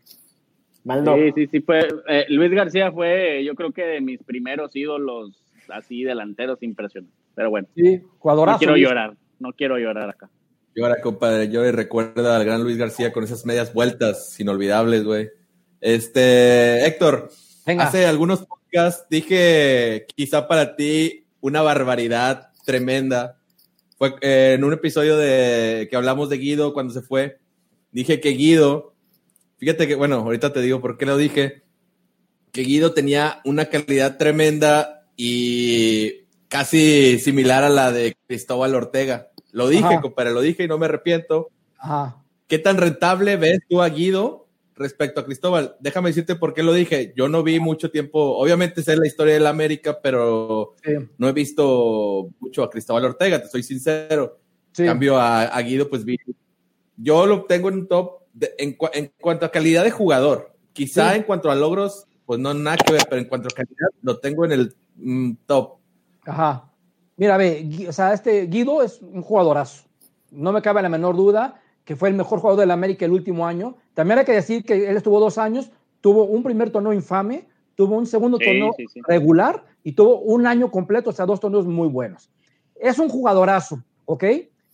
Maldo. Sí, sí, sí, fue. eh, Luis García fue, yo creo que de mis primeros ídolos, así delanteros impresionantes. Pero bueno, Sí, jugadorazo. no quiero Luis. llorar, no quiero llorar acá. Llora, compadre. Yo recuerda al gran Luis García con esas medias vueltas inolvidables, güey. Este, Héctor, Venga. hace algunos dije quizá para ti una barbaridad tremenda. Fue eh, en un episodio de que hablamos de Guido cuando se fue. Dije que Guido, fíjate que, bueno, ahorita te digo por qué lo dije, que Guido tenía una calidad tremenda y casi similar a la de Cristóbal Ortega. Lo dije, compadre, lo dije y no me arrepiento. Ajá. ¿Qué tan rentable ves tú a Guido respecto a Cristóbal? Déjame decirte por qué lo dije. Yo no vi mucho tiempo, obviamente sé la historia de la América, pero Sí, no he visto mucho a Cristóbal Ortega, te soy sincero. sí. En cambio a, a Guido, pues vi. Yo lo tengo en un top de- en, cua- en cuanto a calidad de jugador. Quizá Sí. en cuanto a logros, pues no nada que ver, pero en cuanto a calidad, lo tengo en el mm, top. Ajá. Mira, ve, o sea, este Guido es un jugadorazo. No me cabe la menor duda que fue el mejor jugador de la América el último año. También hay que decir que él estuvo dos años, tuvo un primer torneo infame, tuvo un segundo Sí, torneo sí, sí. regular y tuvo un año completo, o sea, dos torneos muy buenos. Es un jugadorazo, ¿ok?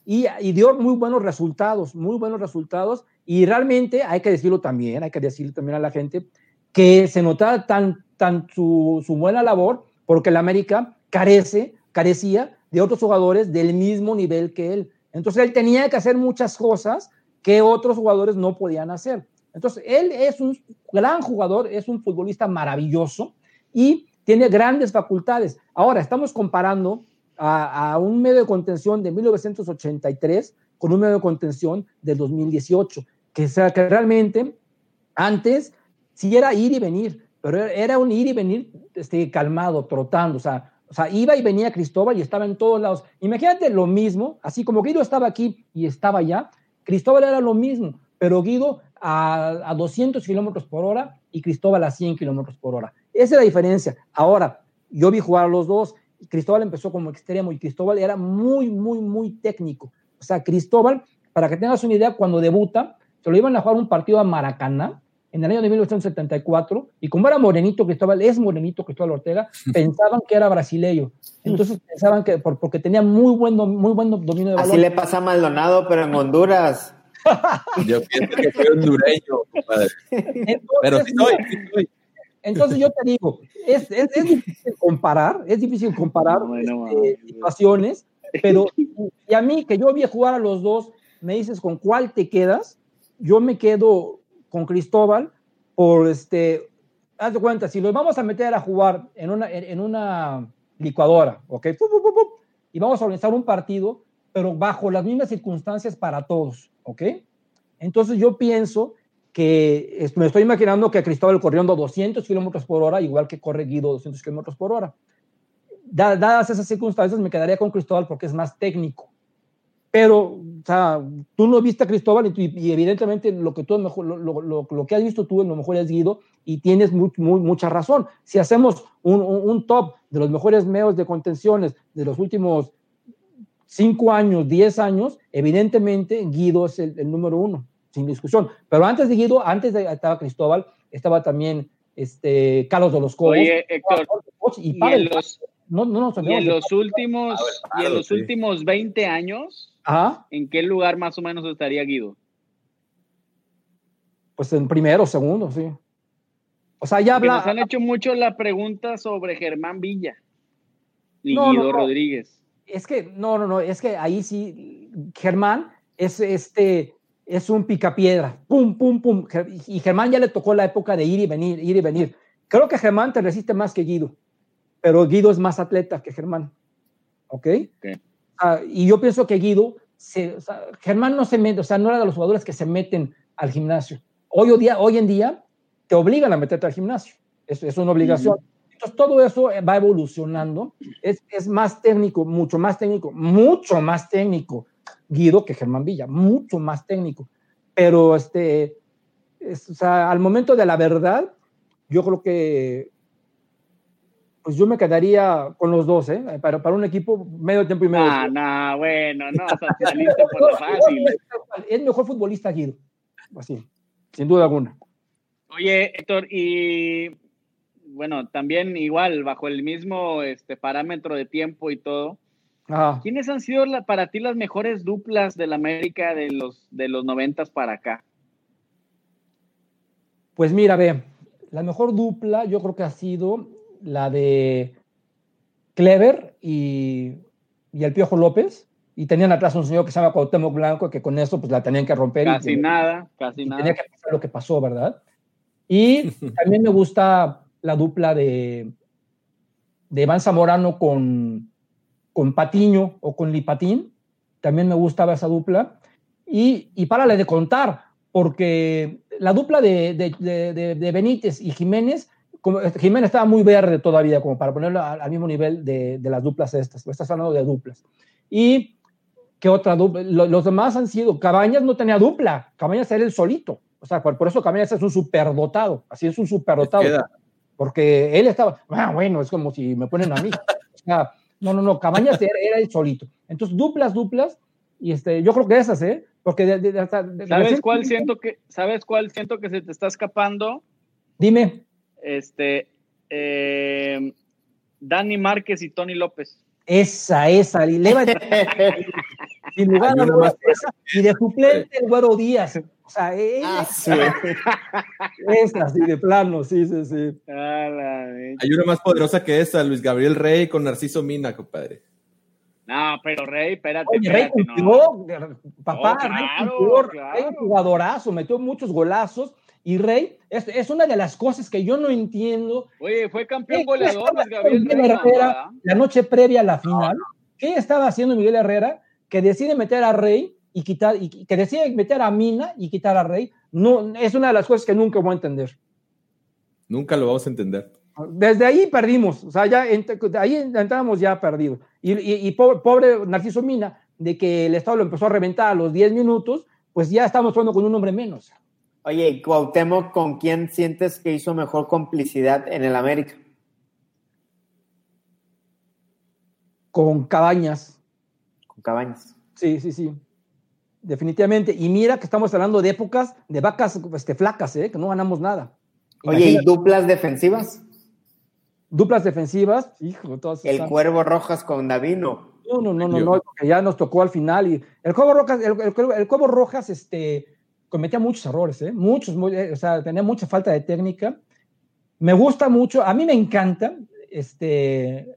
Y, y dio muy buenos resultados, muy buenos resultados. Y realmente hay que decirlo también, hay que decirle también a la gente que se notaba tan, tan su, su buena labor porque la América carece, carecía de otros jugadores del mismo nivel que él. Entonces él tenía que hacer muchas cosas que otros jugadores no podían hacer. Entonces él es un gran jugador, es un futbolista maravilloso y tiene grandes facultades. Ahora estamos comparando a, un medio de contención de 1983 con un medio de contención del 2018, que, sea, que realmente antes sí era ir y venir, pero era un ir y venir este, calmado, trotando, o sea, o sea, iba y venía Cristóbal y estaba en todos lados. Imagínate lo mismo, así como Guido estaba aquí y estaba allá, Cristóbal era lo mismo, pero Guido a, a 200 kilómetros por hora y Cristóbal a 100 kilómetros por hora. Esa es la diferencia. Ahora, yo vi jugar a los dos, Cristóbal empezó como extremo y Cristóbal era muy, muy, muy técnico. O sea, Cristóbal, para que tengas una idea, cuando debuta, se lo iban a jugar un partido a Maracaná en el año de 1974, y como era morenito Cristóbal, es morenito Cristóbal Ortega, pensaban que era brasileño. Entonces pensaban que por- porque tenía muy buen, muy buen dominio de balón. Así le pasa a Maldonado, pero en Honduras. Yo pienso que soy hondureño, compadre. Entonces, Pero sí soy, sí soy. Entonces yo te digo, es, es, es difícil comparar, es difícil comparar Bueno, este, situaciones, pero y a mí que yo vi jugar a los dos, me dices con cuál te quedas, yo me quedo con Cristóbal por este, haz de cuenta, si los vamos a meter a jugar en una, en, una licuadora, ¿ok? Y vamos a organizar un partido, pero bajo las mismas circunstancias para todos, ¿ok? Entonces yo pienso que me estoy imaginando que Cristóbal corriendo 200 kilómetros por hora, igual que corre Guido 200 kilómetros por hora. Da- Dadas esas circunstancias, me quedaría con Cristóbal porque es más técnico. Pero, o sea, tú no viste a Cristóbal y, tú- y evidentemente lo que, tú mejor, lo, lo- lo- lo que has visto tú, a lo mejor es Guido, y tienes mu- mu- mucha razón. Si hacemos un, un- un top de los mejores medios de contenciones de los últimos 5 años, 10 años, evidentemente Guido es el, el número uno, sin discusión. Pero antes de Guido, antes de estaba Cristóbal, estaba también este, Carlos de los Cobos. Oye, Héctor, y, y en los, no, no, no, y en los últimos, y en los sí. últimos 20 años, Ajá, ¿en qué lugar más o menos estaría Guido? pues en primero, segundo, sí. O sea, ya habla. nos han hecho mucho la pregunta sobre Germán Villa y No, Guido no. Rodríguez. Es que, no, no, no, es que ahí sí, Germán es este, es un picapiedra, pum, pum, pum, y Germán ya le tocó la época de ir y venir, ir y venir. Creo que Germán te resiste más que Guido, pero Guido es más atleta que Germán, ¿ok? Ok. Ah, y yo pienso que Guido, se, o sea, Germán no se mete, o sea, no era de los jugadores que se meten al gimnasio. Hoy, día, hoy en día te obligan a meterte al gimnasio, es, es una obligación. Entonces todo eso eh, va evolucionando, es, es más técnico, mucho más técnico, mucho más técnico Guido que Germán Villa, mucho más técnico. Pero este, es- o sea, al momento de la verdad, yo creo que pues yo me quedaría con los dos, ¿eh? Para, para un equipo medio tiempo y medio. Ah, no, bueno, no, o sea, saliste por lo fácil. Es mejor futbolista Guido, así, sin duda alguna. Oye, Héctor, y bueno, también igual, bajo el mismo este, parámetro de tiempo y todo, Ajá. ¿quiénes han sido la- para ti las mejores duplas del América de los, de los noventas para acá? Pues mira, ve, la mejor dupla yo creo que ha sido la de Clever y, y el Piojo López. Y tenían atrás un señor que se llama Cuauhtémoc Blanco, que con eso pues la tenían que romper. y Casi que- nada, casi y nada. tenía que pasar lo que pasó, ¿verdad? Y también me gusta la dupla de, de Iván Zamorano con, con Patiño o con Lipatín. También me gustaba esa dupla. Y, y párale de contar, porque la dupla de- de- de Benítez y Jiménez, como, este, Jiménez estaba muy verde todavía, como para ponerlo al, al mismo nivel de, de las duplas estas. Estás hablando de duplas. Y ¿Qué otra dupla? Lo- Los demás han sido. Cabañas no tenía dupla. Cabañas era el solito. O sea, por, por eso Cabañas es un superdotado. Así es un superdotado. Porque él estaba. Ah, bueno, es como si me ponen a mí. O sea, no, no, no. Cabañas era, era el solito. Entonces, duplas, duplas. Y este, yo creo que esas, ¿eh? Porque de, de- de- hasta- de- ¿Sabes cuál siento que, sabes cuál siento que se te está escapando? Dime. Este, eh, Dani Márquez y Tony López. Esa, esa. Y le iba a- sin lugar a dudas. Y de suplente el Güero Díaz. O sea, eh, Ah, sí. esa, así de plano, sí, sí, sí. Hay una más poderosa que esa, Luis Gabriel Rey con Narciso Mina, compadre. No, pero Rey, espérate, Oye, Rey espérate, cumplió, no. papá, No, Rey claro, Rey claro. un jugadorazo, metió muchos golazos y Rey es, es una de las cosas que yo no entiendo. Oye, fue campeón ¿Qué goleador Luis Gabriel la noche previa a la final? ¿Qué estaba haciendo Miguel Herrera que decide meter a Rey y quitar, y que decide meter a Mina y quitar a Rey? No, es una de las cosas que nunca voy a entender. Nunca lo vamos a entender. Desde ahí perdimos, o sea, ya ent- de ahí entramos ya perdidos. Y, y- y pobre, pobre Narciso Mina, de que el Estado lo empezó a reventar a los 10 minutos, pues ya estamos jugando con un hombre menos. Oye, Cuauhtémoc, ¿con quién sientes que hizo mejor complicidad en el América? Con Cabañas, Con Cabañas. sí, sí, sí. Definitivamente. Y mira que estamos hablando de épocas de vacas este, flacas, ¿eh? que no ganamos nada. Oye, ¿y duplas defensivas? duplas defensivas, hijo, todas El están- Cuervo Rojas con Davino. No, no, no, no, no, porque ya nos tocó al final. Y el Cuervo Rojas, el, el- el Cuervo Rojas este, cometía muchos errores, ¿eh? muchos, muy- eh, o sea, tenía mucha falta de técnica. Me gusta mucho, a mí me encanta este,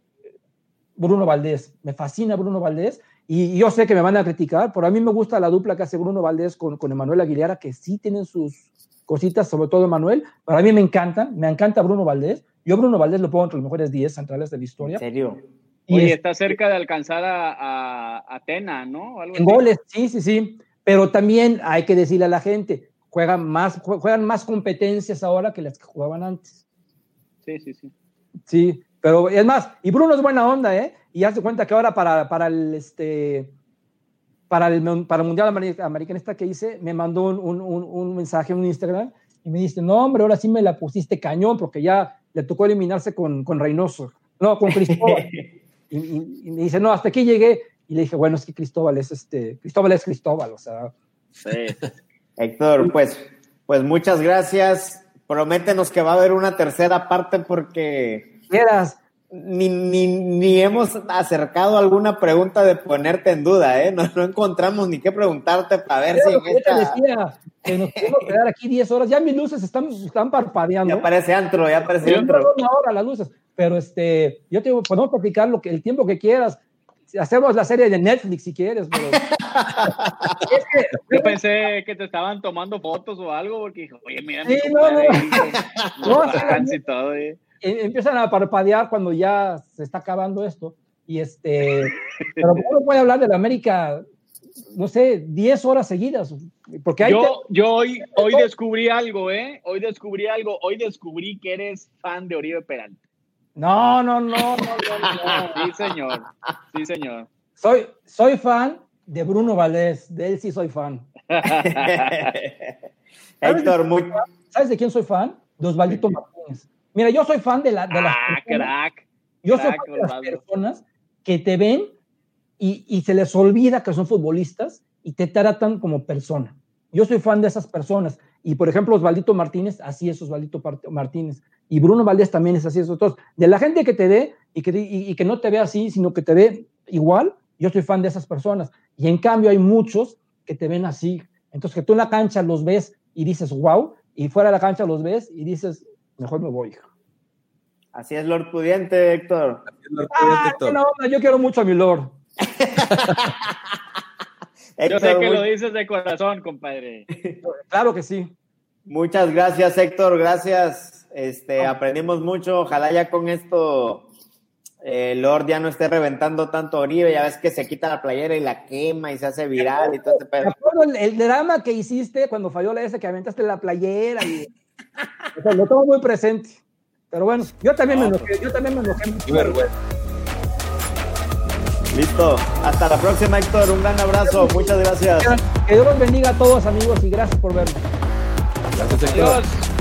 Bruno Valdés, me fascina Bruno Valdés. Y yo sé que me van a criticar, pero a mí me gusta la dupla que hace Bruno Valdés con, con Emanuel Aguilera, que sí tienen sus cositas, sobre todo Emanuel. Pero a mí me encanta, me encanta Bruno Valdés. Yo Bruno Valdés lo pongo entre los mejores 10 centrales de la ¿En historia. serio? Y Oye, es- está cerca de alcanzar a, a, a Tena, ¿no? Algo En así. goles, sí, sí, sí. Pero también hay que decirle a la gente, juegan más, jue- juegan más competencias ahora que las que jugaban antes. Sí, sí, sí. Sí, pero es más, y Bruno es buena onda, ¿eh? Y hace cuenta que ahora para, para el este para el, para el Mundial Ameri- Americanista que hice, me mandó un, un, un- un mensaje en un Instagram y me dice, no, hombre, ahora sí me la pusiste cañón porque ya le tocó eliminarse con, con Reynoso, no, con Cristóbal. y, y- y me dice, no, hasta aquí llegué. Y le dije, bueno, es que Cristóbal es este, Cristóbal es Cristóbal, o sea, Sí. Héctor, pues, pues muchas gracias prométenos que va a haber una tercera parte porque Quieras. ni, ni, ni hemos acercado alguna pregunta de ponerte en duda, ¿eh? No, no encontramos ni qué preguntarte para ver si que yo te esta... decía, que nos podemos quedar aquí 10 horas. Ya mis luces están, están parpadeando. Ya parece antro, ya parece antro. una hora las luces. Pero este, yo te digo, podemos platicar lo que, el tiempo que quieras. Hacemos la serie de Netflix si quieres, pero. es que, Yo pensé que te estaban tomando fotos o algo, porque dijo, oye, mira, mi Sí, no, no. No, y todo, eh. em- empiezan a parpadear cuando ya se está acabando esto. Y este, pero uno puede hablar de la América, no sé, 10 horas seguidas. Porque hay Yo, yo hoy, hoy descubrí algo, ¿eh? Hoy descubrí algo. Hoy descubrí que eres fan de Oribe Peralta. No, no, no, no, no, no. Sí, señor. Sí, señor. Soy, soy fan de Bruno Valdés, de él sí soy fan. Héctor, muy... ¿Sabes de quién soy fan? De Osvaldito Martínez. Mira, yo soy fan de, la, de las Ah, personas- crack. yo soy fan de las Osvaldo. personas que te ven y, y se les olvida que son futbolistas y te tratan como persona. Yo soy fan de esas personas. Y por ejemplo, Osvaldito Martínez, así es Osvaldito Martínez. Y Bruno Valdés también es así. Es Entonces, de la gente que te ve y que, y, y que no te ve así, sino que te ve igual, yo soy fan de esas personas. Y en cambio, hay muchos que te ven así. Entonces, que tú en la cancha los ves y dices, wow, y fuera de la cancha los ves y dices, mejor me voy. Así es, Lord Pudiente, Héctor. Ah, onda, yo quiero mucho a mi Lord. Yo sé que muy- lo dices de corazón, compadre. Claro que sí. Muchas gracias, Héctor, gracias. Este, aprendimos mucho. Ojalá ya con esto eh, Lord ya no esté reventando tanto a Oribe. Ya ves que se quita la playera y la quema y se hace viral y todo ese Me pedo. acuerdo el, el drama que hiciste cuando falló la S, que aventaste la playera. Y, o sea, lo tengo muy presente. Pero bueno, yo también me enojé, yo también me enojé. Qué vergüenza. Listo. Hasta la próxima, Héctor. Un gran abrazo. Muchas gracias. Que Dios los bendiga a todos, amigos, y gracias por vernos. Gracias, Héctor. Adiós.